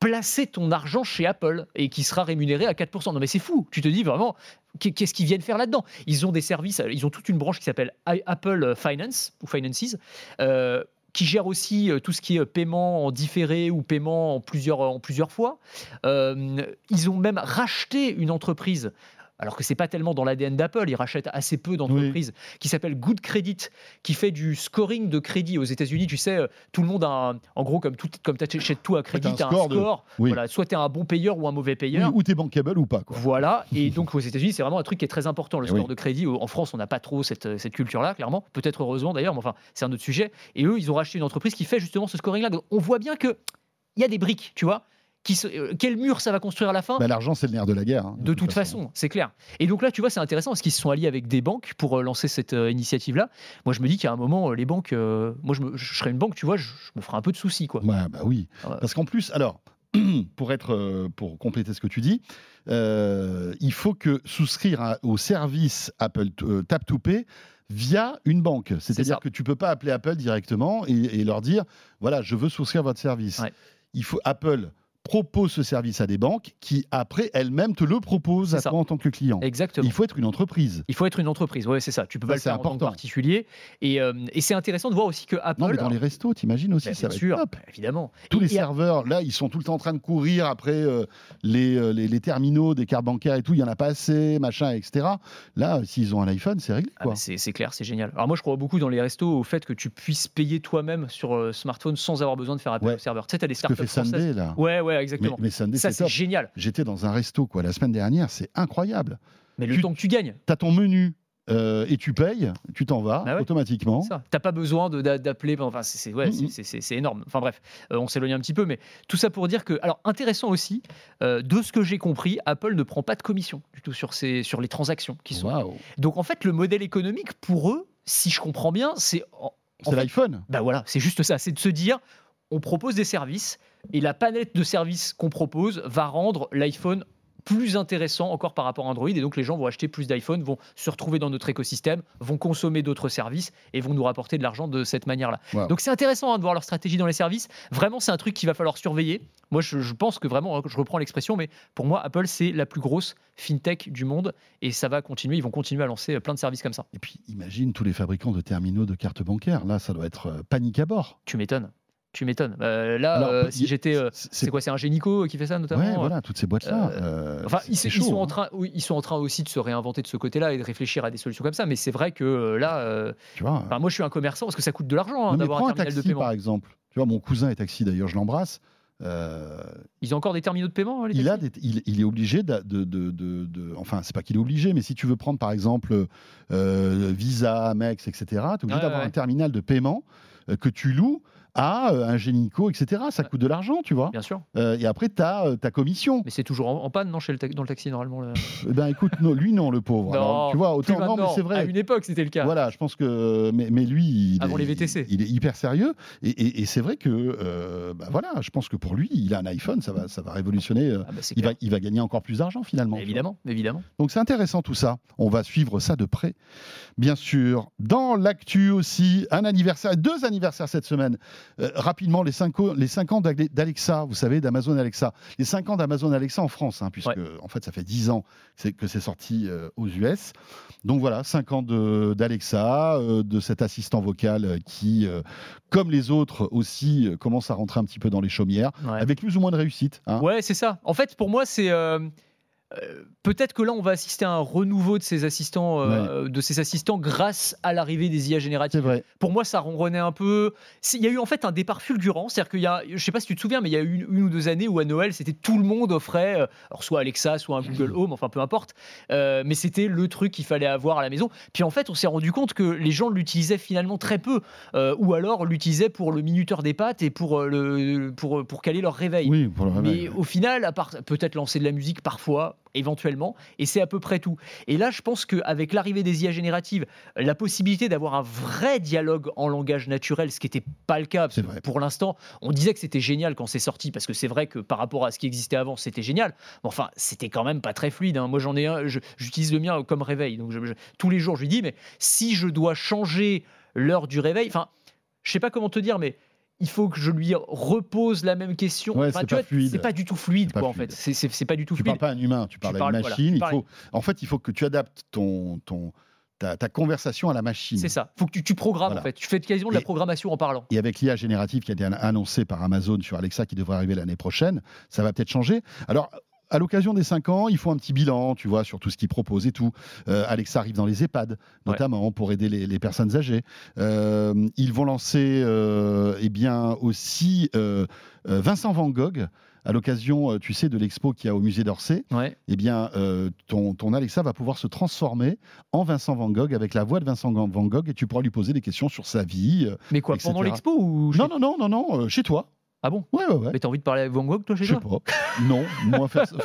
placer ton argent chez Apple et qui sera rémunéré à 4%. Non mais c'est fou, tu te dis vraiment, qu'est- qu'est-ce qu'ils viennent faire là-dedans? Ils ont des services, ils ont toute une branche qui s'appelle Apple Finance ou Finances. euh, qui gère aussi euh, tout ce qui est paiement en différé ou paiement en plusieurs, en plusieurs fois. Euh, ils ont même racheté une entreprise alors que c'est pas tellement dans l'ADN d'Apple, ils rachètent assez peu d'entreprises, qui s'appelle Good Credit, qui fait du scoring de crédit aux États-Unis. Tu sais, euh, tout le monde a, un- en gros, comme tout, comme t'achètes tout à crédit, T'as un t'as un score de- score. Oui. Voilà, soit tu es un bon payeur ou un mauvais Oui, payeur. ou t'es bankable ou pas, quoi. Voilà, et donc aux États-Unis, c'est vraiment un truc qui est très important, le score de crédit. En France, on n'a pas trop cette, cette culture-là, clairement. Peut-être heureusement d'ailleurs, mais enfin, c'est un autre sujet. Et eux, ils ont racheté une entreprise qui fait justement ce scoring-là. On voit bien qu'il y a des briques, tu vois. Qui se- euh, quel mur ça va construire à la fin Bah, L'argent, c'est le nerf de la guerre. hein, de toute façon, c'est clair. Et donc là, tu vois, c'est intéressant parce qu'ils se sont alliés avec des banques pour euh, lancer cette euh, initiative-là. Moi, je me dis qu'à un moment, les banques, euh, moi, je, me- je serais une banque, tu vois, je, je me ferais un peu de soucis, quoi. Ouais, bah oui. Parce qu'en plus, alors, pour être, pour compléter ce que tu dis, euh, il faut que souscrire à- au service Apple euh, Tap to Pay via une banque. C'est-à-dire que tu peux pas appeler Apple directement et, et leur dire, voilà, je veux souscrire votre service. Ouais. Il faut Apple propose ce service à des banques qui après elles-mêmes te le proposent à ça. toi en tant que client. Exactement. Il faut être une entreprise. Il faut être une entreprise, ouais, c'est ça. Tu peux Ça, pas le faire en tant que important. particulier. Et, euh, et c'est intéressant de voir aussi que Apple. Non, mais dans les restos, t'imagines aussi, Bah, ça bien va sûr, être top. bah, évidemment. Tous Et- les et- serveurs, là, ils sont tout le temps en train de courir après euh, les, euh, les, les terminaux des cartes bancaires et tout. Il n'y en a pas assez, machin, etc. Là, s'ils ont un iPhone, c'est réglé. Ah, Quoi. c'est c'est clair, c'est génial. Alors moi, je crois beaucoup dans les restos au fait que tu puisses payer toi-même sur smartphone sans avoir besoin de faire appel Ouais. au serveur. Tu sais, t'as des startups françaises. Sunday, là. Ouais, ouais, exactement. mais Sunday, ça, c'est génial. J'étais dans un resto quoi, la semaine dernière, c'est incroyable. Mais le Tu- temps que tu gagnes, Tu as ton menu euh, et tu payes, tu t'en vas Bah ouais. automatiquement. T'as pas besoin d'appeler. Enfin, c'est c'est- ouais, c'est c'est énorme. Enfin bref, euh, on s'éloigne un petit peu, mais tout ça pour dire que, alors intéressant aussi, euh, de ce que j'ai compris, Apple ne prend pas de commission du tout sur ces sur les transactions qui sont. Donc en fait, le modèle économique pour eux, si je comprends bien, c'est C'est l'iPhone. bah voilà, c'est juste ça, c'est de se dire, on propose des services et la palette de services qu'on propose va rendre l'iPhone plus intéressant encore par rapport à Android et donc les gens vont acheter plus d'iPhone, vont se retrouver dans notre écosystème, vont consommer d'autres services et vont nous rapporter de l'argent de cette manière-là. Wow. Donc c'est intéressant hein, de voir leur stratégie dans les services. Vraiment, c'est un truc qu'il va falloir surveiller. Moi, je, je pense que vraiment, hein, je reprends l'expression, mais pour moi, Apple, c'est la plus grosse fintech du monde et ça va continuer. Ils vont continuer à lancer plein de services comme ça. Et puis imagine tous les fabricants de terminaux de cartes bancaires. Là, ça doit être euh, panique à bord. Tu m'étonnes. Tu m'étonnes. Euh, là, Alors, euh, si j'étais. euh, c'est- quoi C'est un Génico qui fait ça notamment Ouais, voilà, toutes ces boîtes-là. euh, euh, Enfin, ils, sont en hein. train, oui, ils sont en train aussi de se réinventer de ce côté-là et de réfléchir à des solutions comme ça. Mais c'est vrai que euh, là, euh, Tu vois. moi, je suis un commerçant parce que ça coûte de l'argent hein, d'avoir un un terminal de taxi, paiement. par exemple. Tu vois, mon cousin est taxi, d'ailleurs, je l'embrasse. Euh, Ils ont encore des terminaux de paiement. hein, les il, a des- il, il est obligé de, de, de- de- de- enfin c'est pas qu'il est obligé, mais si tu veux prendre par exemple euh, Visa, Amex, etc., tu es obligé d'avoir ouais. un terminal de paiement euh, que tu loues à euh, un Génico, etc. Ça coûte de l'argent, tu vois. Bien sûr. Euh, et après, tu as ta commission. Mais c'est toujours en, en panne, non, chez le dans le taxi normalement. le- Eh ben écoute, non, lui non, le pauvre. Alors, tu vois, autant non, mais c'est À vrai. une époque, c'était le cas. Voilà, je pense que. Mais, mais lui, il Avant est, les VTC. il, est hyper sérieux. Et, et- et c'est vrai que. euh, bah voilà, je pense que pour lui, il a un iPhone, ça va, ça va révolutionner. euh, Ah bah, il, va, il va gagner encore plus d'argent finalement. Évidemment, évidemment. Donc c'est intéressant tout ça. On va suivre ça de près. Bien sûr, dans l'actu aussi, un anniversaire, deux anniversaires cette semaine. Euh, rapidement, les 5 les cinq ans d'Ale- d'Alexa, vous savez, d'Amazon Alexa. Les 5 ans d'Amazon Alexa en France, hein, puisque en fait ça fait 10 ans que c'est sorti euh, aux US. Donc voilà, 5 ans de- d'Alexa, euh, de cet assistant vocal qui, comme les autres aussi, commence à rentrer un petit peu dans les chaumières, Ouais. avec plus ou moins de réussite. hein. Ouais, c'est ça. En fait, pour moi, c'est euh, peut-être que là, on va assister à un renouveau de ces assistants, euh, de ces assistants grâce à l'arrivée des IA génératives. vrai. Pour moi, ça ronronnait un peu. Il y a eu en fait un départ fulgurant. C'est-à-dire qu'il y a, je sais pas si tu te souviens, mais il y a eu une, une ou deux années où à Noël, c'était tout le monde offrait, euh, alors soit Alexa, soit un Google Home, enfin peu importe. Mais c'était le truc qu'il fallait avoir à la maison. Puis en fait, on s'est rendu compte que les gens l'utilisaient finalement très peu, ou alors l'utilisaient pour le minuteur des pattes et pour le pour pour caler leur réveil. Oui, pour le réveil, Mais au final, à part peut-être lancer de la musique parfois, éventuellement, et c'est à peu près tout. Et là, je pense qu'avec l'arrivée des IA génératives, la possibilité d'avoir un vrai dialogue en langage naturel, ce qui n'était pas le cas, vrai. pour l'instant, on disait que c'était génial quand c'est sorti, parce que c'est vrai que par rapport à ce qui existait avant, c'était génial. Mais enfin, c'était quand même pas très fluide. hein. Moi, j'en ai un, j'utilise le mien comme réveil. Donc, je- je- tous les jours, je lui dis, mais si je dois changer l'heure du réveil, enfin, je sais pas comment te dire, mais il faut que je lui repose la même question. Ouais, Enfin, c'est pas vois, pas du tout fluide, quoi, en fait. C'est- pas du tout Tu fluide. parles pas à un humain, tu parles à parles- une machine. il faut, en fait, il faut que tu adaptes ton, ton, ta, ta conversation à la machine. C'est ça. Faut que tu, tu programmes, Voilà. en fait. Tu fais quasiment de la programmation en parlant. Et avec l'IA générative qui a été an- annoncée par Amazon sur Alexa qui devrait arriver l'année prochaine, ça va peut-être changer. Alors, à l'occasion des 5 ans, ils font un petit bilan, tu vois, sur tout ce qu'ils proposent et tout. Euh, Alexa arrive dans les EHPAD, notamment pour aider les, les personnes âgées. Euh, ils vont lancer, euh, eh bien, aussi Vincent Van Gogh à l'occasion, tu sais, de l'expo qu'il y a au musée d'Orsay. Ouais. eh bien, ton, ton Alexa va pouvoir se transformer en Vincent Van Gogh avec la voix de Vincent Van Gogh et tu pourras lui poser des questions sur sa vie. Mais quoi, Etc. pendant l'expo ou chez- Non, non, non, non, non, chez toi. Ah bon? Ouais, ouais, ouais. Mais t'as envie de parler avec Van Gogh, toi, chez Je sais toi? pas. Non, moi faire ça-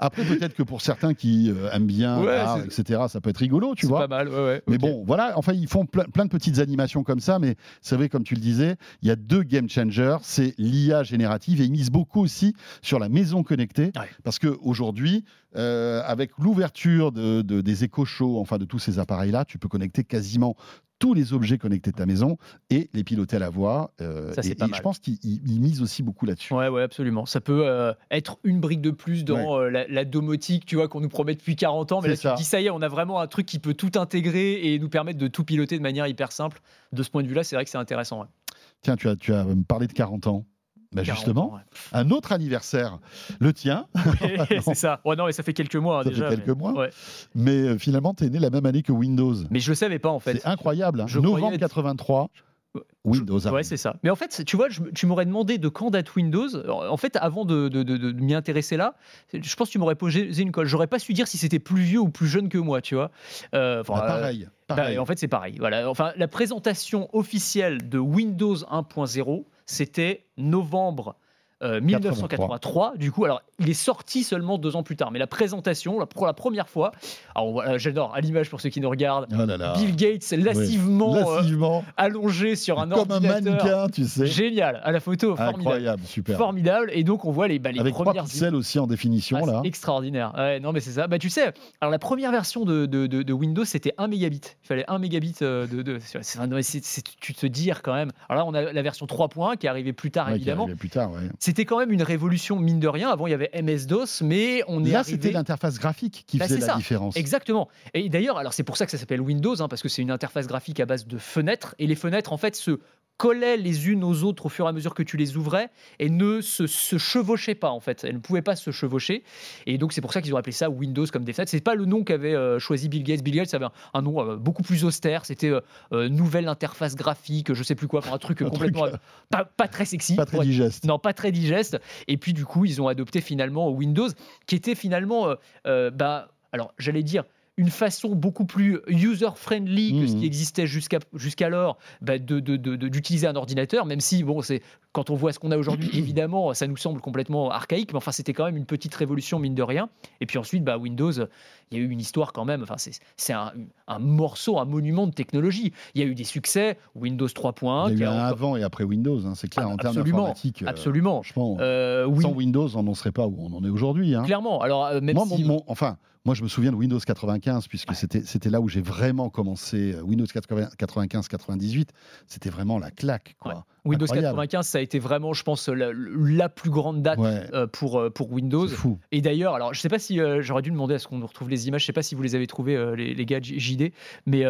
Après, peut-être que pour certains qui euh, aiment bien Ouais, l'art, c'est- etc., ça peut être rigolo, tu C'est vois. pas mal, ouais, ouais. Mais bon, voilà, enfin, ils font plein, plein de petites animations comme ça, mais c'est vrai, comme tu le disais, il y a deux game changers, c'est l'IA générative et ils misent beaucoup aussi sur la maison connectée, Ouais. parce qu'aujourd'hui, euh, avec l'ouverture de, de- des éco-shows, enfin de tous ces appareils-là, tu peux connecter quasiment tous les objets connectés de ta maison et les piloter à la voix. euh, Ça, et, pas et mal. je pense qu'ils ils- ils misent aussi beaucoup là-dessus. Ouais, ouais, absolument. Ça peut euh, être une brique de plus dans euh, la, la domotique, tu vois, qu'on nous promet depuis 40 ans. Mais là, C'est tu te ça. dis, ça y est, on a vraiment un truc qui peut tout intégrer et nous permettre de tout piloter de manière hyper simple. De ce point de vue-là, c'est vrai que c'est intéressant. ouais. Tiens, tu as, tu as parlé de 40 ans. Bah 40 justement, ans, ouais. un autre anniversaire, le tien, c'est ça. Ouais, non, mais ça fait quelques mois hein, Ça fait déjà. quelques mais- mois. ouais. mais euh, finalement, tu es né la même année que Windows. Mais je le savais pas en fait. C'est incroyable. hein. Je Novembre croyais être- 83, Windows Ouais, arrive. c'est ça. Mais en fait, tu vois, je- tu m'aurais demandé de quand date Windows. En fait, avant de, de- de- de m'y intéresser là, je pense que tu m'aurais posé une colle. J'aurais pas su dire si c'était plus vieux ou plus jeune que moi, tu vois. Euh, Bah, pareil. bah, pareil. en fait, c'est pareil. Voilà. Enfin, la présentation officielle de Windows 1.0, c'était novembre. Euh, 1983, du coup, alors il est sorti seulement deux ans plus tard, mais la présentation, la- pour la première fois, alors voilà, j'adore à l'image pour ceux qui nous regardent, Oh là là. Bill Gates lassivement euh, Lassivement. allongé sur un comme un ordinateur, mannequin, tu sais. génial, à la photo, formidable, Incroyable, super. formidable, et donc on voit les, bah, les Avec trois premières pixels aussi en définition, ah, là. extraordinaire. Ouais, non, mais c'est ça. Bah, tu sais, alors la première version de, de- de- de Windows, c'était 1 mégabit. Il fallait 1 mégabit euh, de. c'est- tu te dire quand même. Alors là, on a la version 3.1 qui est arrivée plus tard, Ouais, qui évidemment. arrivait plus tard, ouais. C'était quand même une révolution, mine de rien. Avant, il y avait MS-DOS, mais on est Là, arrivé. c'était l'interface graphique qui Bah, faisait la ça. différence. Exactement. Et d'ailleurs, alors c'est pour ça que ça s'appelle Windows, hein, parce que c'est une interface graphique à base de fenêtres, et les fenêtres en fait se collaient les unes aux autres au fur et à mesure que tu les ouvrais et ne se, se chevauchaient pas en fait. Elles ne pouvaient pas se chevaucher. Et donc c'est pour ça qu'ils ont appelé ça Windows comme des fenêtres. C'est pas le nom qu'avait euh, choisi Bill Gates. Bill Gates avait un, un nom euh, beaucoup plus austère. C'était euh, nouvelle interface graphique, je sais plus quoi, un truc Un complètement truc, pas, pas très sexy. Pas très être- digeste. non, pas très digeste. Et puis du coup, ils ont adopté finalement Windows, qui était finalement, bah, alors j'allais dire une façon beaucoup plus user-friendly que ce Mhm. qui existait jusqu'à jusqu'alors bah, de- de- de- de- d'utiliser un ordinateur, même si bon, c'est quand on voit ce qu'on a aujourd'hui, évidemment, ça nous semble complètement archaïque, mais enfin c'était quand même une petite révolution mine de rien. Et puis ensuite, bah, Windows, il y a eu une histoire quand même. Enfin, c'est c'est un, un morceau, un monument de technologie. Il y a eu des succès, Windows 3.1, Il y a eu un avant et après Windows, hein, c'est clair, Ah, en termes absolument, d'informatique. euh, absolument. Franchement, Euh, sans Windows, on n'en serait pas où on en est aujourd'hui. hein. Clairement. Alors, euh, même Moi, si. mon- mon- enfin, moi, je me souviens de Windows 95, puisque c'était c'était là où j'ai vraiment commencé. euh, Windows 95-98, c'était vraiment la claque. Quoi. Windows Incroyable. 95, ça a été vraiment, je pense, la, la plus grande date Ouais, euh, pour, euh, pour Windows. c'est fou. Et d'ailleurs, alors je sais pas si euh, j'aurais dû demander à ce qu'on nous retrouve les images, je sais pas si vous les avez trouvées, euh, les, les gars JD, mais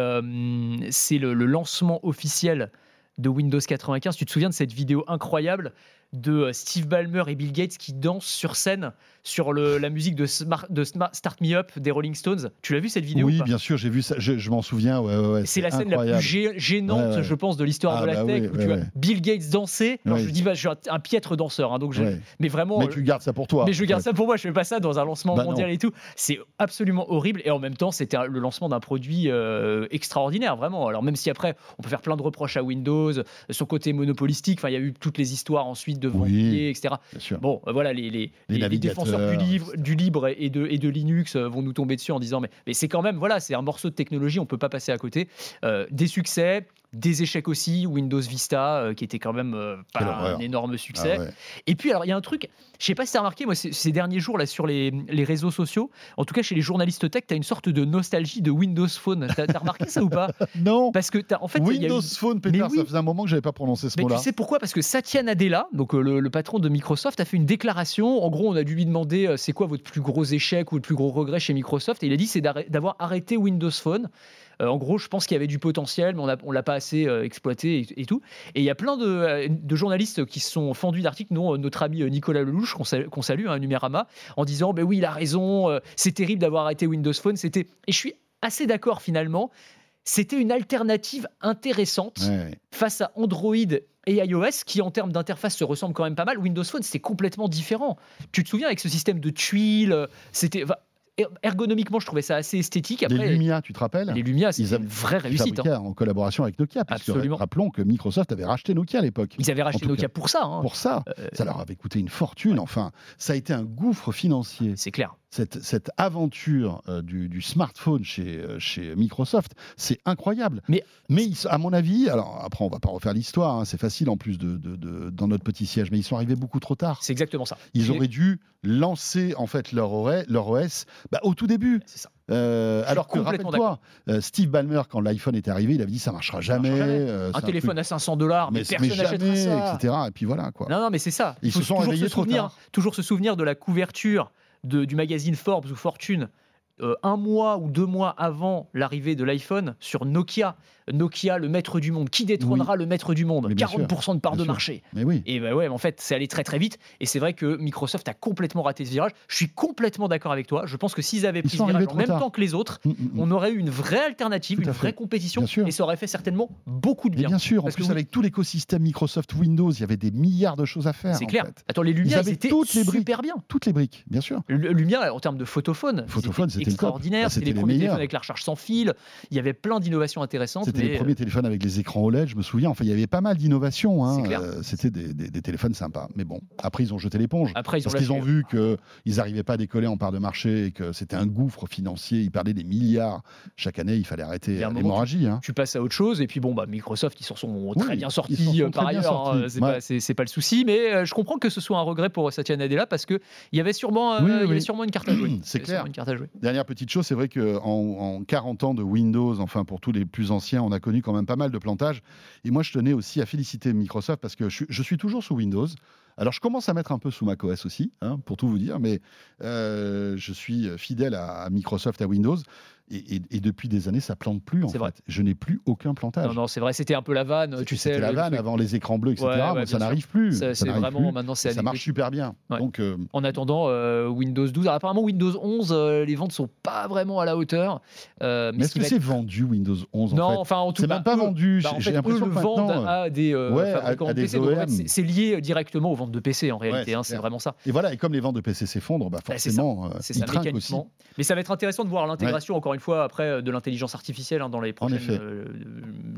c'est le, le lancement officiel de Windows 95. Tu te souviens de cette vidéo incroyable de Steve Ballmer et Bill Gates qui dansent sur scène sur le- la musique de, Smart- de Smart- Start Me Up des Rolling Stones Tu l'as vu cette vidéo ou Oui, bien sûr, j'ai vu ça, je, je m'en souviens. Ouais, ouais, ouais, c'est la scène la plus gênante, Ouais, je pense, de l'histoire Ah, de la bah tech, oui, où tu vois. Bill Gates danser. Alors je dis, bah, je suis un, un piètre danseur, hein, donc mais vraiment. Mais tu gardes ça pour toi. mais je garde ça pour moi, je fais pas ça dans un lancement Bah mondial non. et tout. C'est absolument horrible et en même temps, c'était le lancement d'un produit euh, extraordinaire, vraiment. Alors même si après, on peut faire plein de reproches à Windows, son côté monopolistique, enfin il y a eu toutes les histoires ensuite de Oui. Etc. Bon, euh, voilà, les, les, les- les défenseurs du, navigateurs, livre, du libre et de, et de Linux euh, vont nous tomber dessus en disant mais, mais c'est quand même, voilà, c'est un morceau de technologie, on peut pas passer à côté. Euh, des succès, des échecs aussi, Windows Vista, euh, qui était quand même euh, pas un énorme succès. Ah ouais. Et puis, alors, il y a un truc, je sais pas si tu as remarqué, moi, ces, ces derniers jours, là, sur les, les réseaux sociaux, en tout cas chez les journalistes tech, tu as une sorte de nostalgie de Windows Phone. Tu as, remarqué ça ou pas Non. Parce que, t'as- en fait, il y a une- Windows Phone, Peter, Mais oui. ça faisait un moment que j'avais pas prononcé ce mais mot-là. tu sais pourquoi? Parce que Satya Nadella, donc euh, le, le patron de Microsoft, a fait une déclaration. En gros, on a dû lui demander euh, c'est quoi votre plus gros échec ou le plus gros regret chez Microsoft? Et il a dit c'est d'avoir arrêté Windows Phone. Euh, en gros, je pense qu'il y avait du potentiel, mais on on l'a pas assez euh, exploité et, et tout. Et il y a plein de, euh, de journalistes qui se sont fendus d'articles, dont notre ami Nicolas Lelouch, qu'on salue, salue, hein, Numérama, en disant ben oui, il a raison, c'est terrible d'avoir arrêté Windows Phone. C'était et je suis assez d'accord finalement. C'était une alternative intéressante Ouais, ouais. face à Android et iOS, qui en termes d'interface se ressemblent quand même pas mal, Windows Phone, c'était complètement différent. Tu te souviens avec ce système de tuiles, c'était ergonomiquement, je trouvais ça assez esthétique. Après, Les Lumia, tu te rappelles les Lumia, avaient- une vraie réussite. hein. en collaboration avec Nokia. Puisque Absolument. rappelons que Microsoft avait racheté Nokia à l'époque. Ils avaient racheté Nokia cas. pour ça. hein. Pour ça, Euh, ça leur avait coûté une fortune. Enfin, ça a été un gouffre financier. c'est clair. Cette, cette aventure euh, du, du smartphone chez, euh, chez Microsoft, c'est incroyable. Mais- mais ils sont- à mon avis, alors après on va pas refaire l'histoire, hein, c'est facile en plus de, de- de- dans notre petit siège, mais ils sont arrivés beaucoup trop tard. C'est exactement ça. Ils auraient dû lancer en fait leur OS, leur OS bah, au tout début. C'est ça. Euh, alors que rappelle-toi, Steve Ballmer quand l'iPhone est arrivé, il avait dit ça marchera jamais. marchera jamais. euh, Un téléphone truc- à 500 dollars, mais, mais, personne n'achètera ça. etc. Et puis voilà quoi. Non, non, mais c'est ça. Ils Il faut se sont réveillés trop souvenir, tard. Toujours se souvenir de la couverture de- du magazine Forbes ou Fortune euh, un mois ou deux mois avant l'arrivée de l'iPhone sur Nokia. Nokia, le maître du monde. Qui détrônera le maître du monde? Mais bien 40% de part de sûr. marché. Mais oui. Et ben ouais, en fait, c'est allé très très vite. Et c'est vrai que Microsoft a complètement raté ce virage. Je suis complètement d'accord avec toi. Je pense que s'ils avaient pris ce virage en même tard. temps que les autres, Mm, mm, mm. on aurait eu une vraie alternative, une fait. vraie compétition. Sûr. Et ça aurait fait certainement beaucoup de bien. bien sûr, en Parce que plus oui. avec tout l'écosystème Microsoft Windows, il y avait des milliards de choses à faire. C'est clair. fait. Attends, les lumières, ils étaient toutes les briques. super bien. Toutes les briques, bien sûr. Le- Lumière, en termes de photophone, Photophone, c'était. Extraordinaire. Bah, C'était les les premiers meilleurs. téléphones avec la recharge sans fil. Il y avait plein d'innovations intéressantes. C'était les premiers téléphones avec les écrans OLED, je me souviens. Enfin, il y avait pas mal d'innovations. hein. Euh, C'était des, des- des téléphones sympas. Mais bon, après, ils ont jeté l'éponge. Après, ils ont Parce qu'ils ont vu qu'ils n'arrivaient pas à décoller en part de marché et que c'était un gouffre financier. Ils perdaient des milliards chaque année. Il fallait arrêter l'hémorragie. hein. tu passes à autre chose et puis bon bah Microsoft ils s'en sont très Oui, bien sortis euh, par très ailleurs hein, c'est Ouais. pas le souci mais euh, je comprends que ce soit un regret pour Satya Nadella parce que il y avait sûrement euh, Oui, il y oui. avait sûrement une carte à jouer C'est clair. une carte à jouer Dernière petite chose, c'est vrai qu'en en 40 ans de Windows, enfin pour tous les plus anciens, on a connu quand même pas mal de plantages. Et moi, je tenais aussi à féliciter Microsoft parce que je, suis- toujours sous Windows. Alors, je commence à mettre un peu sous macOS aussi, hein, pour tout vous dire, mais euh, je suis fidèle à, à Microsoft, à Windows. Et, et- et depuis des années, ça plante plus. En C'est fait. vrai. Je n'ai plus aucun plantage. non non c'est vrai c'était un peu la vanne tu sais C'était la vanne avant les écrans bleus, etc. Ouais, ouais, Bon, bien ça n'arrive plus. ça, Ça c'est vraiment plus. maintenant c'est ça marche super bien. Ouais. Donc, euh, en attendant euh, Windows 12 Alors, apparemment Windows 11 euh, les ventes sont pas vraiment à la hauteur mais ce est-ce que c'est être- vendu Windows 11 en non fait enfin en tout C'est cas même pas eux- vendu. Bah, J'ai l'impression que vendent à des fabricants de PC. c'est- c'est lié directement aux ventes de PC en réalité. c'est hein, c'est vraiment ça. Et voilà, et comme les ventes de PC s'effondrent, bah Bah, c'est forcément, C'est ils trinquent aussi. Mais ça va être intéressant de voir l'intégration, encore une fois, après euh, de l'intelligence artificielle hein, dans les prochaines effet. euh,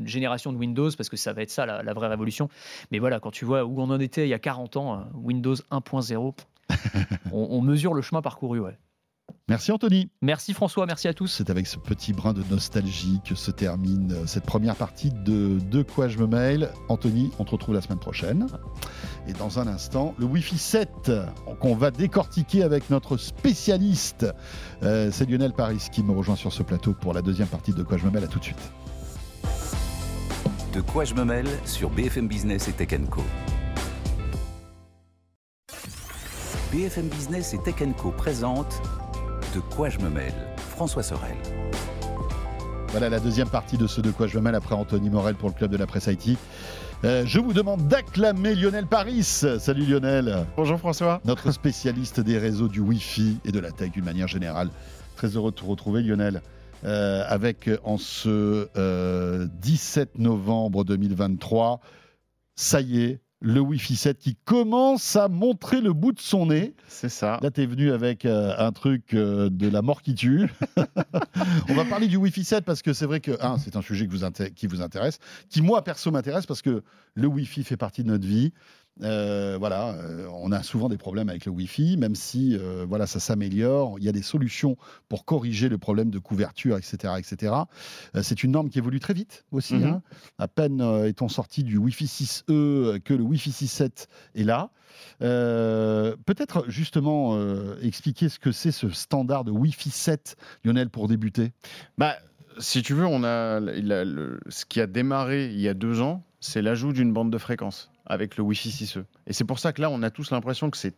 générations de Windows, parce que ça va être ça la, la vraie révolution. Mais voilà, quand tu vois où on en était il y a 40 ans, euh, Windows 1.0, on, on mesure le chemin parcouru. Ouais. Merci Anthony. Merci François, merci à tous. C'est avec ce petit brin de nostalgie que se termine euh, cette première partie de De quoi je me mail. Anthony, on te retrouve la semaine prochaine. Et dans un instant, le Wi-Fi 7 qu'on va décortiquer avec notre spécialiste. Euh, C'est Lionel Paris qui me rejoint sur ce plateau pour la deuxième partie de De quoi je me mail. À tout de suite. De quoi je me mêle sur BFM Business et Tech Co. BFM Business et Tech Co présente De quoi je me mêle François Sorel. Voilà la deuxième partie de ce De quoi je me mêle après Anthony Morel pour le club de la presse IT. Euh, je vous demande d'acclamer Lionel Paris. Salut Lionel. Bonjour François. notre spécialiste des réseaux du Wi-Fi et de la tech d'une manière générale. Très heureux de te retrouver, Lionel. Euh, avec euh, en ce euh, 17 novembre 2023, ça y est, le Wi-Fi 7 qui commence à montrer le bout de son nez. C'est ça. Là, tu es venu avec euh, un truc euh, de la mort qui tue. On va parler du Wi-Fi 7 parce que c'est vrai que, un, c'est un sujet que vous inté- qui vous intéresse, qui, moi, perso, m'intéresse parce que le Wi-Fi fait partie de notre vie. Euh, voilà, euh, on a souvent des problèmes avec le Wi-Fi, même si euh, voilà, ça s'améliore. Il y a des solutions pour corriger le problème de couverture, etc. etc. C'est une norme qui évolue très vite aussi. Mhm. hein. À peine est-on sorti du Wi-Fi 6E euh, que le Wi-Fi 6.7 est là. Peut-être justement expliquer ce que c'est ce standard de Wi-Fi 7, Lionel, pour débuter? Bah, si tu veux, on a, il a le- ce qui a démarré il y a deux ans, c'est l'ajout d'une bande de fréquence avec le Wi-Fi 6E. Et c'est pour ça que là, on a tous l'impression que c'est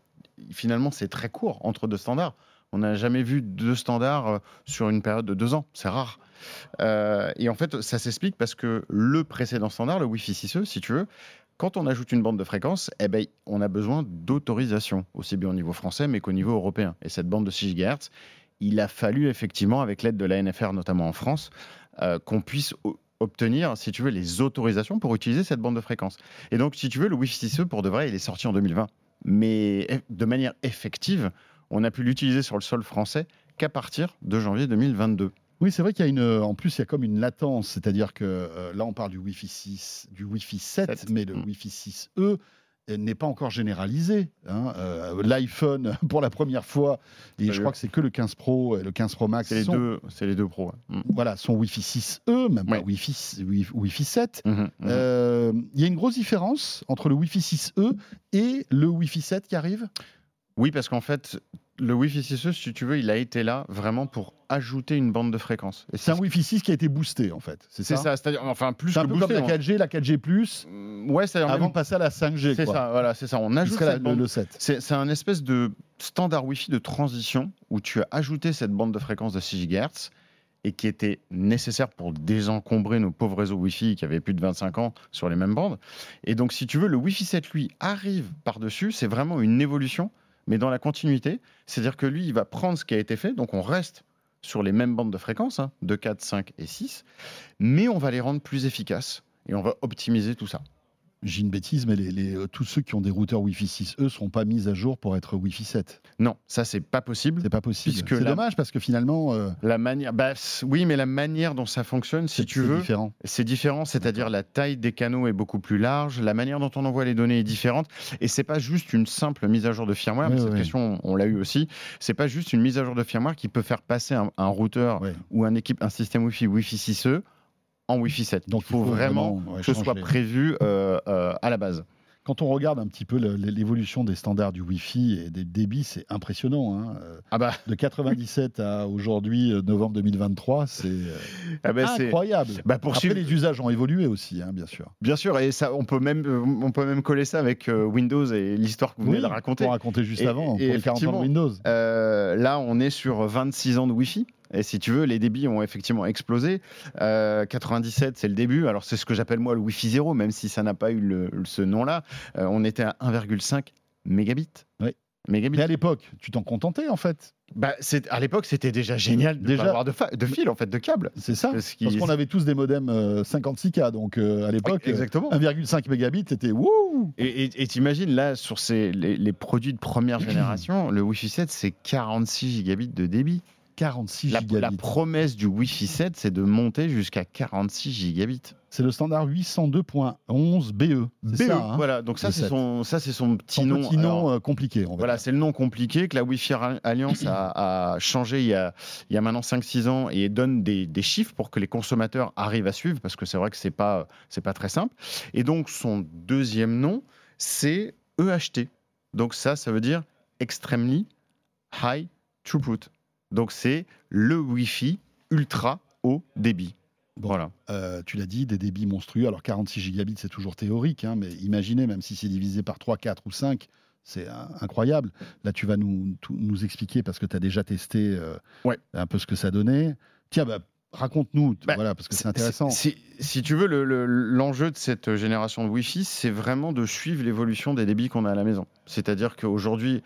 finalement c'est très court entre deux standards. On n'a jamais vu deux standards euh, sur une période de deux ans. C'est rare. Euh, et en fait, ça s'explique parce que le précédent standard, le Wi-Fi 6E, si tu veux, quand on ajoute une bande de fréquence, eh ben, on a besoin d'autorisation, aussi bien au niveau français, mais qu'au niveau européen. Et cette bande de 6 GHz, il a fallu effectivement, avec l'aide de la NFR, notamment en France, euh, qu'on puisse obtenir, si tu veux, les autorisations pour utiliser cette bande de fréquence. Et donc, si tu veux, le Wi-Fi 6E, pour de vrai, il est sorti en 2020. Mais eff- de manière effective, on a pu l'utiliser sur le sol français qu'à partir de janvier 2022. Oui, c'est vrai qu'il y a une. En plus, il y a comme une latence, c'est-à-dire que euh, là, on parle du Wi-Fi 6, du Wi-Fi 7, Sept. mais le Mm. Wi-Fi 6E euh, n'est pas encore généralisé. hein. Euh, L'iPhone, pour la première fois, et je Salut. crois que c'est que le 15 Pro et le 15 Pro Max C'est les, sont, deux, c'est les deux pros. ouais. Mm. voilà, sont Wi-Fi 6E, même pas. Wi-Fi, Wi- Wi-Fi 7. Mhm, mhm. Euh, Il y a une grosse différence entre le Wi-Fi 6E et le Wi-Fi 7 qui arrive? Oui, parce qu'en fait, le Wi-Fi 6E, si tu veux, il a été là vraiment pour ajouter une bande de fréquence. Et C'est un Wi-Fi 6 qui a été boosté, en fait. C'est ça, ça, c'est-à-dire, enfin, plus C'est un comme la 4G, la 4G+, on- Ouais, avant même- de passer à la 5G. C'est ça, voilà, c'est ça. On ajoute la- cette le, bande le 7. C'est c'est un espèce de. standard Wi-Fi de transition où tu as ajouté cette bande de fréquence de 6 GHz et qui était nécessaire pour désencombrer nos pauvres réseaux Wi-Fi qui avaient plus de 25 ans sur les mêmes bandes. Et donc, si tu veux, le Wi-Fi 7, lui, arrive par-dessus. C'est vraiment une évolution, mais dans la continuité. C'est-à-dire que lui, il va prendre ce qui a été fait. Donc, on reste sur les mêmes bandes de fréquence, hein, 2, 4, 5 et 6, mais on va les rendre plus efficaces et on va optimiser tout ça. J'ai une bêtise, mais les, les- euh, tous ceux qui ont des routeurs Wi-Fi 6, eux, seront pas mis à jour pour être Wi-Fi 7. Non, ça, c'est pas possible. C'est pas possible. C'est la- dommage parce que finalement, euh, La manière, bah, oui, mais la manière dont ça fonctionne, si c'est tu c'est veux, différent. c'est différent. C'est-à-dire la taille des canaux est beaucoup plus large, la manière dont on envoie les données est différente, et c'est pas juste une simple mise à jour de firmware. Mais cette question, on l'a eu aussi. C'est pas juste une mise à jour de firmware qui peut faire passer un, un routeur Ouais. ou un équipe, un système Wi-Fi Wi-Fi 6E en Wi-Fi 7. Donc il faut, vraiment, ouais, que ce soit prévu euh, euh, à la base. Quand on regarde un petit peu l'évolution des standards du Wi-Fi et des débits, c'est impressionnant. hein. Euh, Ah bah, De 97 à aujourd'hui, novembre 2023, c'est euh, ah bah, c'est- incroyable. bah, pour Après, suivre- les usages ont évolué aussi, hein, bien sûr. Bien sûr, et ça, on peut même, on peut même coller ça avec Windows et l'histoire que vous venez de raconter. Raconter juste Et- avant, et pour les 40 ans de Windows. Euh, là, on est sur 26 ans de Wi-Fi. Et si tu veux, les débits ont effectivement explosé. Euh, 97, c'est le début. Alors, c'est ce que j'appelle moi le Wi-Fi 0, même si ça n'a pas eu le- ce nom-là. Euh, on était à 1,5 mégabits. Oui. Mégabits. Mais à l'époque, tu t'en contentais en fait. Bah, c'est- à l'époque, c'était déjà génial de Déjà- pas avoir de, fil, en fait, de câble. C'est ça. Parce qu'on avait tous des modems euh, 56K. Donc euh, à l'époque, Oui, exactement. 1,5 mégabits, c'était wouh Et t'imagines, là, sur ces, les, les produits de première génération, le Wi-Fi 7, c'est 46 gigabits de débit. 46 La, gigabits. la promesse du Wi-Fi 7, c'est de monter jusqu'à 46 gigabits. C'est le standard 802.11 BE. BE, ça, hein voilà. Donc ça, c'est 7. son, ça, c'est son petit Son nom. petit nom Alors, euh, compliqué. On va voilà, c'est le nom compliqué que la Wi-Fi Alliance a, a changé il y a, il y a maintenant 5-6 ans et donne des, des chiffres pour que les consommateurs arrivent à suivre parce que c'est vrai que c'est pas, c'est pas très simple. Et donc son deuxième nom, c'est EHT. Donc ça, ça veut dire Extremely High Throughput. Donc c'est le Wi-Fi ultra haut débit. Bon. Voilà. Euh, tu l'as dit, des débits monstrueux. Alors 46 gigabits, c'est toujours théorique, hein, mais imaginez, même si c'est divisé par 3, 4 ou 5, c'est incroyable. Là, tu vas nous, nous expliquer, parce que tu as déjà testé euh, Ouais. un peu ce que ça donnait. Tiens, bah, raconte-nous, Bah, voilà, parce que c'est intéressant. Si, si tu veux, le- le- l'enjeu de cette génération de Wi-Fi, c'est vraiment de suivre l'évolution des débits qu'on a à la maison. C'est-à-dire qu'aujourd'hui,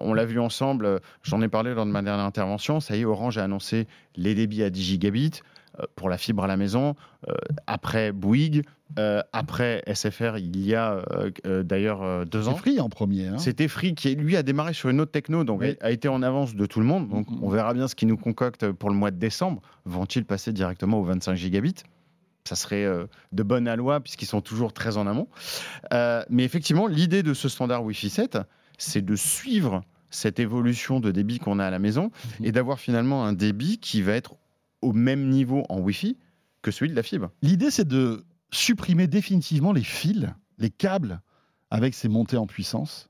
on l'a vu ensemble, euh, j'en ai parlé lors de ma dernière intervention, ça y est, Orange a annoncé les débits à 10 gigabits euh, pour la fibre à la maison. Euh, après Bouygues, euh, après SFR, il y a euh, euh, d'ailleurs euh, deux ans. Free en premier. hein. C'était Free qui, lui, a démarré sur une autre techno, donc Oui. a été en avance de tout le monde. Donc, on verra bien ce qu'ils nous concoctent pour le mois de décembre. Vont-ils passer directement aux 25 gigabits? Ça serait euh, de bonne aloi puisqu'ils sont toujours très en amont. Euh, mais effectivement, l'idée de ce standard Wi-Fi 7, c'est de suivre cette évolution de débit qu'on a à la maison Mhm. et d'avoir finalement un débit qui va être au même niveau en Wi-Fi que celui de la fibre. L'idée, c'est de supprimer définitivement les fils, les câbles, avec ces montées en puissance.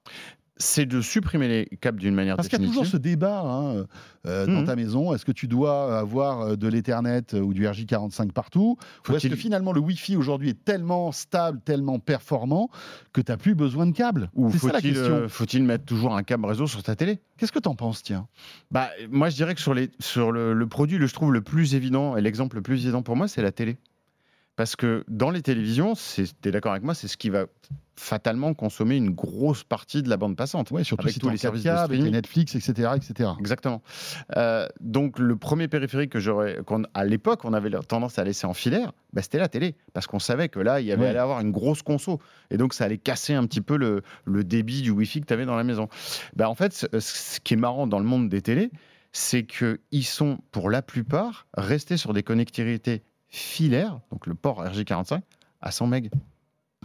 C'est de supprimer les câbles d'une manière Parce qu'il y a toujours ce débat hein, euh, dans Mhm. ta maison. Est-ce que tu dois avoir euh, de l'Ethernet ou du RJ45 partout Ou est-ce que finalement le Wi-Fi aujourd'hui est tellement stable, tellement performant que tu n'as plus besoin de câbles? Ou faut-il euh, faut-il mettre toujours un câble réseau sur ta télé? Qu'est-ce que tu en penses, tiens? Bah, moi, je dirais que sur, les, sur le, le produit, le, je trouve le plus évident et l'exemple le plus évident pour moi, c'est la télé. Parce que dans les télévisions, tu es d'accord avec moi, c'est ce qui va fatalement consommer une grosse partie de la bande passante. Ouais, surtout Avec si tous les services 4K, de avec les. Netflix, etc. etc. Exactement. Euh, donc le premier périphérique que j'aurais, qu'on- à l'époque, on avait tendance à laisser en filaire, bah, c'était la télé, parce qu'on savait que là, il y avait Ouais. allait avoir une grosse conso, et donc ça allait casser un petit peu le, le débit du Wi-Fi que tu avais dans la maison. Bah, en fait, ce, ce qui est marrant dans le monde des télés, c'est qu'ils sont pour la plupart restés sur des connectivités filaires, donc le port RJ45 à 100 MB.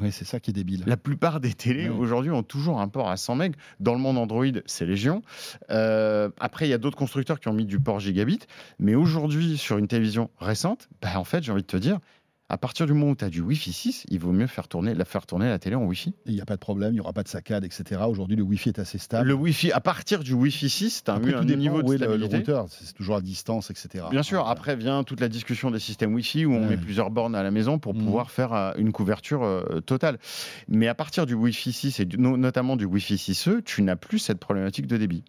Oui, c'est ça qui est débile. La plupart des télés aujourd'hui ont toujours un port à 100 MB. Dans le monde Android, c'est Légion. Euh, après, il y a d'autres constructeurs qui ont mis du port gigabit. Mais aujourd'hui, sur une télévision récente, bah, en fait, j'ai envie de te dire, à partir du moment où tu as du Wi-Fi 6, il vaut mieux faire tourner, la faire tourner la télé en Wi-Fi. Il n'y a pas de problème, il n'y aura pas de saccade, etc. Aujourd'hui, le Wi-Fi est assez stable. Le Wi-Fi, à partir du Wi-Fi 6, tu as Après, un niveau de est le, le stabilité. routeur. C'est toujours à distance, etc. Bien sûr, après vient toute la discussion des systèmes Wi-Fi où on Ouais. met plusieurs bornes à la maison pour Mhm. pouvoir faire euh, une couverture euh, totale. Mais à partir du Wi-Fi 6 et du- notamment du Wi-Fi 6E, tu n'as plus cette problématique de débit.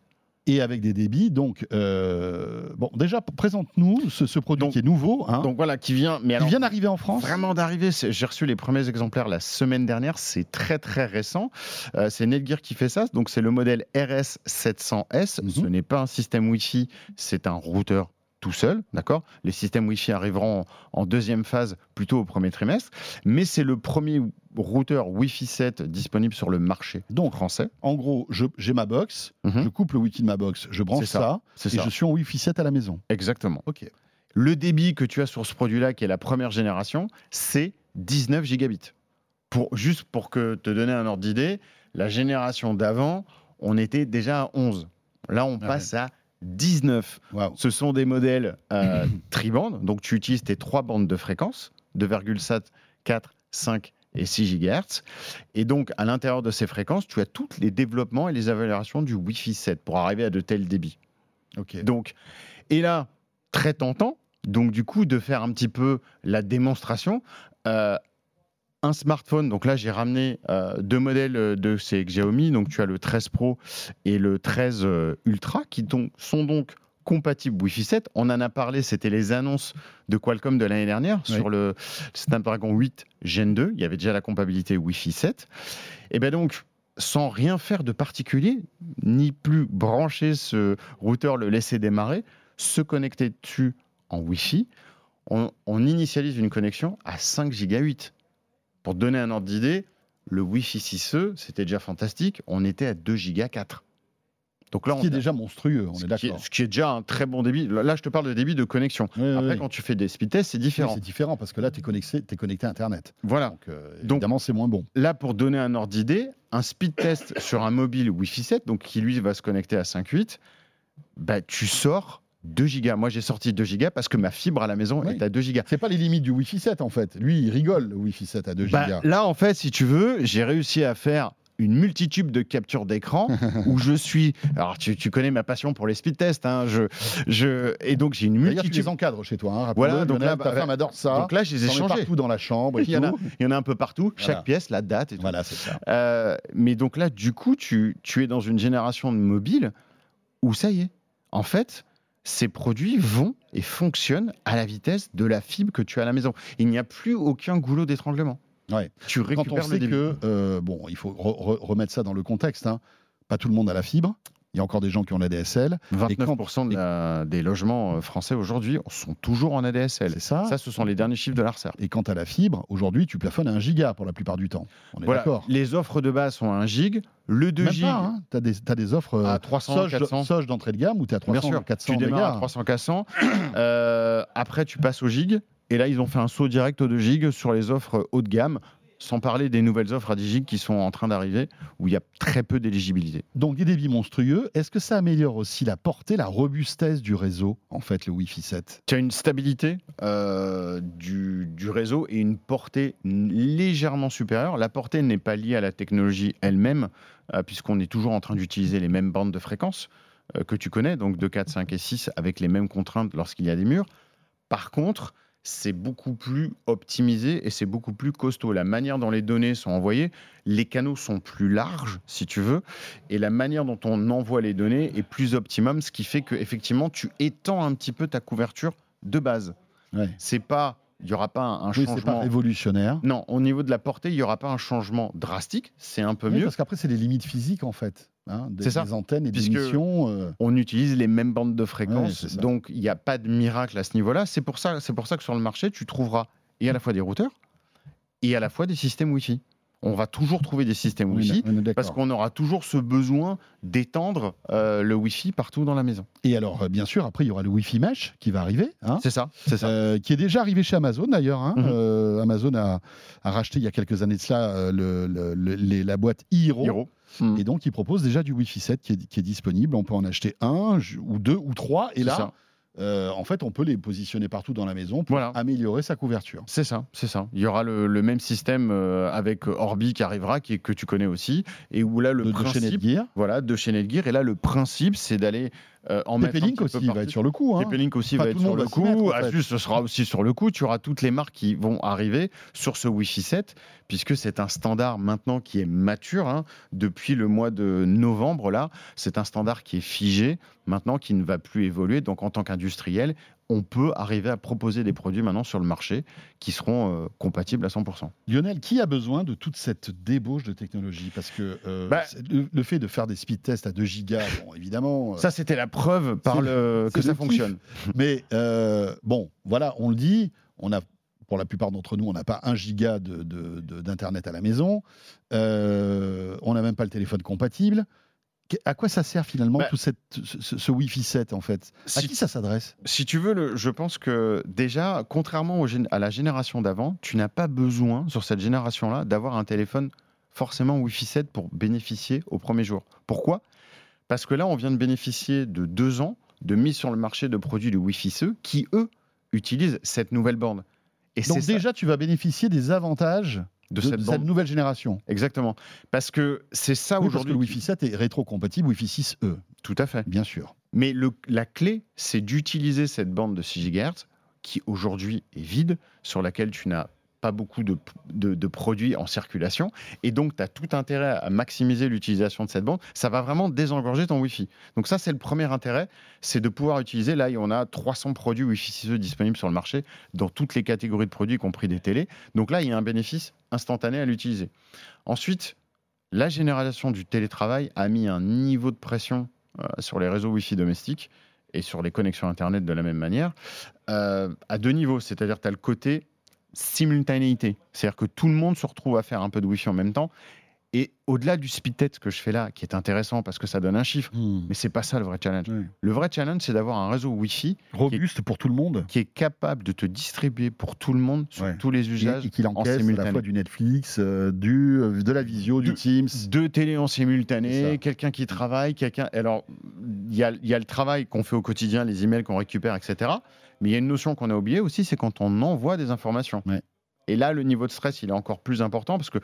Et avec des débits. Donc, euh, bon, déjà, présente-nous ce, ce produit Donc- qui est nouveau, hein, Donc voilà, qui vient. Mais qui alors, vient d'arriver en France. Vraiment d'arriver, j'ai reçu les premiers exemplaires la semaine dernière, c'est très très récent. Euh, c'est Netgear qui fait ça, donc c'est le modèle RS700S. Mhm. Ce n'est pas un système Wi-Fi, c'est un routeur tout seul, d'accord? Les systèmes Wi-Fi arriveront en, en deuxième phase, plutôt au premier trimestre, mais c'est le premier routeur Wi-Fi 7 disponible sur le marché Donc, français. en gros, j'ai ma box, Mhm. je coupe le wiki de ma box, je branche ça, ça, C'est et ça, je suis en Wi-Fi 7 à la maison. exactement. Ok. Le débit que tu as sur ce produit-là, qui est la première génération, c'est 19 gigabits. Pour, juste pour que te donner un ordre d'idée, la génération d'avant, on était déjà à 11. Là, on Ah passe à 19. Waouh. Ce sont des modèles euh, tri-bandes, donc tu utilises tes trois bandes de fréquence, 2,7, 4, 5 et 6 GHz. Et donc, à l'intérieur de ces fréquences, tu as tous les développements et les améliorations du Wi-Fi 7 pour arriver à de tels débits. Ok. Donc, et là, très tentant, donc du coup, de faire un petit peu la démonstration. euh, un smartphone, donc là j'ai ramené euh, deux modèles euh, de ces Xiaomi, donc tu as le 13 Pro et le 13 euh, Ultra, qui donc- sont donc compatibles Wi-Fi 7. On en a parlé, c'était les annonces de Qualcomm de l'année dernière Oui. sur le Snapdragon 8 Gen 2. Il y avait déjà la compatibilité Wi-Fi 7. Et bien donc, sans rien faire de particulier, ni plus brancher ce routeur, le laisser démarrer, se connecter dessus en Wi-Fi, on, on initialise une connexion à 5 Go 8. Pour te donner un ordre d'idée, le Wi-Fi 6E, c'était déjà fantastique, on était à 2 Go 4. Donc là, Ce qui est on a- déjà monstrueux, on ce est qui d'accord. ce qui est déjà un très bon débit. Là, je te parle de débit de connexion. Oui, Après, oui. quand tu fais des speed tests, c'est Oui, différent. C'est différent parce que là, tu es connecté, t'es connecté à Internet. Voilà. Donc, euh, Donc- évidemment, c'est moins bon. Là, pour donner un ordre d'idée, un speed test sur un mobile Wi-Fi 7, donc qui lui va se connecter à 5.8, bah, tu sors 2 gigas. Moi, j'ai sorti 2 gigas parce que ma fibre à la maison Oui. est à 2 gigas. C'est pas les limites du Wi-Fi 7 en fait. Lui, il rigole le Wi-Fi 7 à 2 Bah, gigas. là, en fait, si tu veux, j'ai réussi à faire une multitude de captures d'écran où je suis. Alors, tu, tu connais ma passion pour les speed tests. Hein, je, je, et donc, j'ai une D'ailleurs, tu multitude. les encadres chez toi. Hein, Voilà, donc là, ta bah, femme adore ça. Donc là, je les ai changés. partout dans la chambre et Il y, en a, il y en a un peu partout, Voilà. chaque pièce, la date et tout. Voilà, c'est ça. Euh, mais donc là, du coup, tu, tu es dans une génération de mobiles où ça y est, en fait, ces produits vont et fonctionnent à la vitesse de la fibre que tu as à la maison. Il n'y a plus aucun goulot d'étranglement. Ouais. Tu Quand récupères on le sait débit. que, euh, bon, il faut re- re- remettre ça dans le contexte. hein. Pas tout le monde a la fibre. Il y a encore des gens qui ont la DSL. 29% de la- des logements euh, français aujourd'hui sont toujours en ADSL. C'est ça. Ça, ce sont les derniers chiffres de l'ARCER. Et quand tu as la fibre, aujourd'hui, tu plafonnes à 1 giga pour la plupart du temps. On est Voilà, d'accord. les offres de base sont à 1 gig, le 2 Même gig hein. tu as, des offres à 300, Soge, 400. Soge d'entrée de gamme où tu es à 300, Bien sûr, 400 tu démarres à mégas. 300 400. Euh, après, tu passes au gig. Et là, ils ont fait un saut direct au 2 gig sur les offres haut de gamme, sans parler des nouvelles offres à 10 gig qui sont en train d'arriver, où il y a très peu d'éligibilité. Donc des débits monstrueux. Est-ce que ça améliore aussi la portée, la robustesse du réseau, en fait, le Wi-Fi 7 Tu as une stabilité euh, du, du réseau et une portée légèrement supérieure. La portée n'est pas liée à la technologie elle-même, euh, puisqu'on est toujours en train d'utiliser les mêmes bandes de fréquences euh, que tu connais, donc de 4, 5 et 6, avec les mêmes contraintes lorsqu'il y a des murs. Par contre, c'est beaucoup plus optimisé et c'est beaucoup plus costaud. La manière dont les données sont envoyées, les canaux sont plus larges, si tu veux, et la manière dont on envoie les données est plus optimum, ce qui fait que effectivement tu étends un petit peu ta couverture de base. Ouais. C'est pas, il y aura pas un, un Oui, c'est pas changement. révolutionnaire. non, au niveau de la portée, il y aura pas un changement drastique. C'est un peu Oui, mieux. parce qu'après, c'est les limites physiques, en fait. hein, des, C'est ça. des antennes et des émissions. euh, on utilise les mêmes bandes de fréquences, donc il n'y a pas de miracle à ce niveau-là. C'est pour ça, c'est pour ça que sur le marché, tu trouveras et à la fois des routeurs et à la fois des systèmes Wi-Fi. On va toujours trouver des systèmes Wi-Fi parce qu'on aura toujours ce besoin d'étendre euh, le Wi-Fi partout dans la maison. Et alors, euh, bien sûr, après, il y aura le Wi-Fi Mesh qui va arriver. hein, C'est ça, c'est ça. euh, qui est déjà arrivé chez Amazon d'ailleurs. hein. Mhm. Amazon a, a racheté il y a quelques années de cela le- le- le- les- la boîte Hero. Hiro. Mm. Et donc, il propose déjà du Wi-Fi 7 qui est, qui est disponible. On peut en acheter un, ou deux, ou trois. Et C'est là, ça. Euh, en fait, on peut les positionner partout dans la maison pour Voilà. améliorer sa couverture. C'est ça, c'est ça. Il y aura le, le même système euh, avec Orbi qui arrivera, qui est- que tu connais aussi, et où là le de, de principe, Netgear. voilà, de Netgear. Et là, le principe, c'est d'aller euh, en aussi il va être sur le coup. Hein. Aussi va être sur le mettre, coup. Asus, ce sera aussi sur le coup. Tu auras toutes les marques qui vont arriver sur ce Wi-Fi 7, puisque c'est un standard maintenant qui est mature. hein. Depuis le mois de novembre, là, c'est un standard qui est figé, maintenant qui ne va plus évoluer. Donc, en tant qu'industriel, on peut arriver à proposer des produits maintenant sur le marché qui seront euh, compatibles à 100%. Lionel, qui a besoin de toute cette débauche de technologie? Parce que euh, Bah- c'est- le, le fait de faire des speed tests à 2 gigas, bon, évidemment. euh, Ça, c'était la preuve par c'est- le que ça le fonctionne. Mais euh, bon, voilà, on le dit, on a, pour la plupart d'entre nous, on n'a pas un giga de- de- de- d'internet à la maison, Euh, on n'a même pas le téléphone compatible. À quoi ça sert finalement Bah- tout cette, ce, ce- Wi-Fi 7 en fait? À qui ça s'adresse? Si tu veux, le- je pense que déjà, contrairement au à la génération d'avant, tu n'as pas besoin, sur cette génération-là, d'avoir un téléphone forcément Wi-Fi 7 pour bénéficier au premier jour. Pourquoi? Parce que là, on vient de bénéficier de deux ans de mise sur le marché de produits de Wi-Fi CE qui, eux, utilisent cette nouvelle bande. Et Donc ça, déjà, tu vas bénéficier des avantages de, de, cette de cette nouvelle génération. Exactement. Parce que c'est ça Oui, aujourd'hui. le Wi-Fi 7 est rétro-compatible Wi-Fi 6E, Tout à fait. bien sûr. Mais le- la clé, c'est d'utiliser cette bande de 6 GHz qui aujourd'hui est vide, sur laquelle tu n'as beaucoup de, produits en circulation. Et donc, tu as tout intérêt à maximiser l'utilisation de cette bande. Ça va vraiment désengorger ton Wi-Fi. Donc ça, c'est le premier intérêt, c'est de pouvoir utiliser. Là, on a 300 produits Wi-Fi 6E disponibles sur le marché, dans toutes les catégories de produits, y compris des télés. Donc là, il y a un bénéfice instantané à l'utiliser. Ensuite, la génération du télétravail a mis un niveau de pression euh, sur les réseaux Wi-Fi domestiques et sur les connexions Internet de la même manière, euh, à deux niveaux. C'est-à-dire, tu as le côté simultanéité. C'est-à-dire que tout le monde se retrouve à faire un peu de Wi-Fi en même temps. Et au-delà du speed test que je fais là, qui est intéressant parce que ça donne un chiffre, mais c'est pas ça le vrai challenge. Oui. Le vrai challenge, c'est d'avoir un réseau Wi-Fi Robuste pour tout le monde. qui est capable de te distribuer pour tout le monde sur Ouais. tous les Et, usages et qu'il en encaisse à la fois du Netflix, euh, du, euh, de la visio, du De- Teams. Deux télés en simultané, quelqu'un qui travaille, quelqu'un. Alors, il y a, il y a le travail qu'on fait au quotidien, les emails qu'on récupère, etc. Mais il y a une notion qu'on a oubliée aussi, c'est quand on envoie des informations. Ouais. Et là, le niveau de stress, il est encore plus important parce que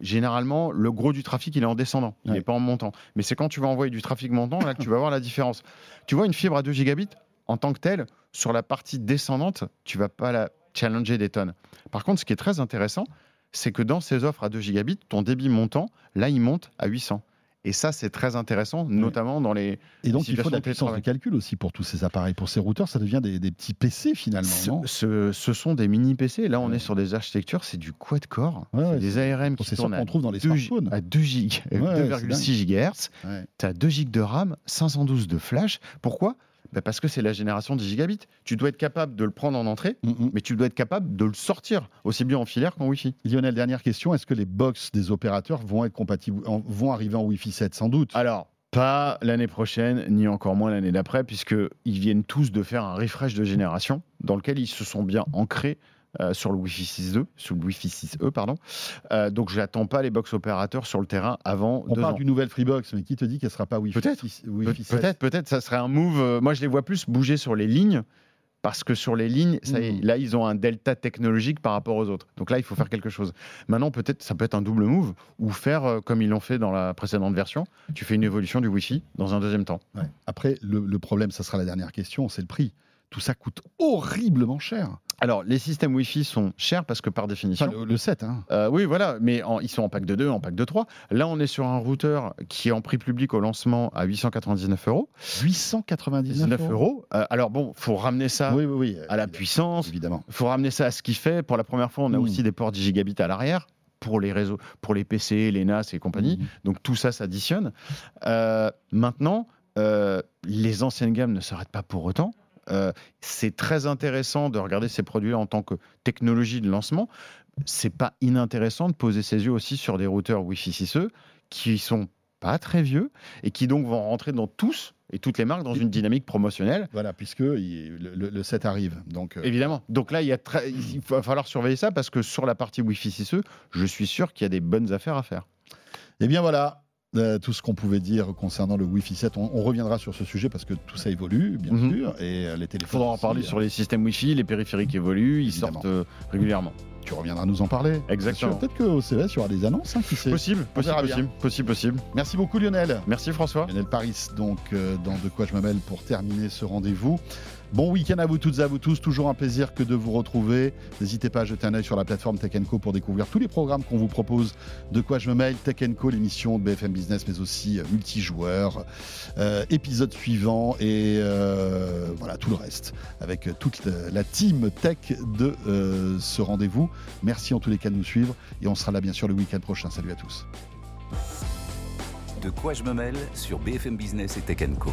généralement, le gros du trafic, il est en descendant, il n'est Ouais. pas en montant. Mais c'est quand tu vas envoyer du trafic montant là que tu vas voir la différence. Tu vois, une fibre à 2 gigabits, en tant que telle, sur la partie descendante, tu vas pas la challenger des tonnes. Par contre, ce qui est très intéressant, c'est que dans ces offres à 2 gigabits, ton débit montant, là, il monte à 800. Et ça, c'est très intéressant, notamment dans les. Et donc, il faut de la puissance de calcul aussi pour tous ces appareils. Pour ces routeurs, ça devient des, des petits PC finalement. Ce, non? ce- ce sont des mini PC. Là, on Ouais. est sur des architectures, c'est du quad-core. Ouais, des ARM qui tournent qu'on trouve dans les 2, smartphones. à 2 gig, Ouais, ouais, 2,6 GHz. Tu as 2 gigs de RAM, 512 de flash. Pourquoi? Bah Parce que c'est la génération 10 gigabits. Tu dois être capable de le prendre en entrée, Mm, mm. mais tu dois être capable de le sortir, aussi bien en filaire qu'en Wi-Fi. Lionel, dernière question. Est-ce que les box des opérateurs vont être compatibles, vont arriver en Wi-Fi 7 Sans doute? Alors, pas l'année prochaine, ni encore moins l'année d'après, puisqu'ils viennent tous de faire un refresh de génération, dans lequel ils se sont bien ancrés euh, sur le Wi-Fi 6E, sur le Wi-Fi 6E, pardon. Euh, donc, je n'attends pas les box opérateurs sur le terrain avant On deux parle ans. d'une nouvelle Freebox, mais qui te dit qu'elle sera pas Wi-Fi Peut-être. 6 Pe- Wi-Fi 7 Peut-être, peut-être, ça serait un move. euh, moi, je les vois plus bouger sur les lignes. Parce que sur les lignes, ça y est, Mhm. là, ils ont un delta technologique par rapport aux autres. Donc là, il faut faire quelque chose. Maintenant, peut-être, ça peut être un double move ou faire euh, comme ils l'ont fait dans la précédente version. Tu fais une évolution du Wi-Fi dans un deuxième temps. Ouais. Après, le, le problème, ça sera la dernière question, c'est le prix. Tout ça coûte horriblement cher. Alors, les systèmes Wi-Fi sont chers parce que par définition. Enfin, le, le 7, hein. Euh, oui, voilà, mais en- ils sont en pack de 2, en pack de 3. Là, on est sur un routeur qui est en prix public au lancement à 899 euros. 899 19 euros. Euh, alors, bon, faut ramener ça Oui, oui, oui. à la puissance. Évidemment. Il faut ramener ça à ce qu'il fait. Pour la première fois, on a Mm. aussi des ports 10 gigabits à l'arrière pour les réseaux, pour les PC, les NAS et compagnie. Mhm. Donc tout ça s'additionne. Euh, maintenant, euh, les anciennes gammes ne s'arrêtent pas pour autant. Euh, c'est très intéressant de regarder ces produits en tant que technologie de lancement. C'est pas inintéressant de poser ses yeux aussi sur des routeurs Wi-Fi 6E qui sont pas très vieux et qui donc vont rentrer dans tous et toutes les marques dans une dynamique promotionnelle. Voilà, puisque il- le, le- le 7 arrive. Donc, euh, Évidemment. Donc là, il, y a très- il va falloir surveiller ça parce que sur la partie Wi-Fi 6E, je suis sûr qu'il y a des bonnes affaires à faire. Eh bien voilà, euh, tout ce qu'on pouvait dire concernant le Wi-Fi 7. On, on reviendra sur ce sujet parce que tout ça évolue, bien Mhm. sûr, et euh, les Il téléphones. faudra en parler euh, sur les systèmes Wi-Fi, les périphériques évoluent, ils Évidemment. sortent euh, régulièrement. Tu reviendras nous en parler. Exactement. Peut-être qu'au CES, il y aura des annonces, hein, qui sait. Possible, possible, possible, possible, possible. Merci beaucoup, Lionel. Merci François. Lionel Paris, donc, dans De quoi je mêle pour terminer ce rendez-vous. Bon week-end à vous toutes et à vous tous. Toujours un plaisir que de vous retrouver. N'hésitez pas à jeter un œil sur la plateforme Tech Co pour découvrir tous les programmes qu'on vous propose. De quoi je me mêle, Tech Co, l'émission de BFM Business, mais aussi euh, multijoueur, euh, épisode suivant et euh, voilà tout le reste avec toute la- team tech de ce rendez-vous. Merci en tous les cas de nous suivre et on sera là bien sûr le week-end prochain. Salut à tous. De quoi je me mêle sur BFM Business et Tech Co.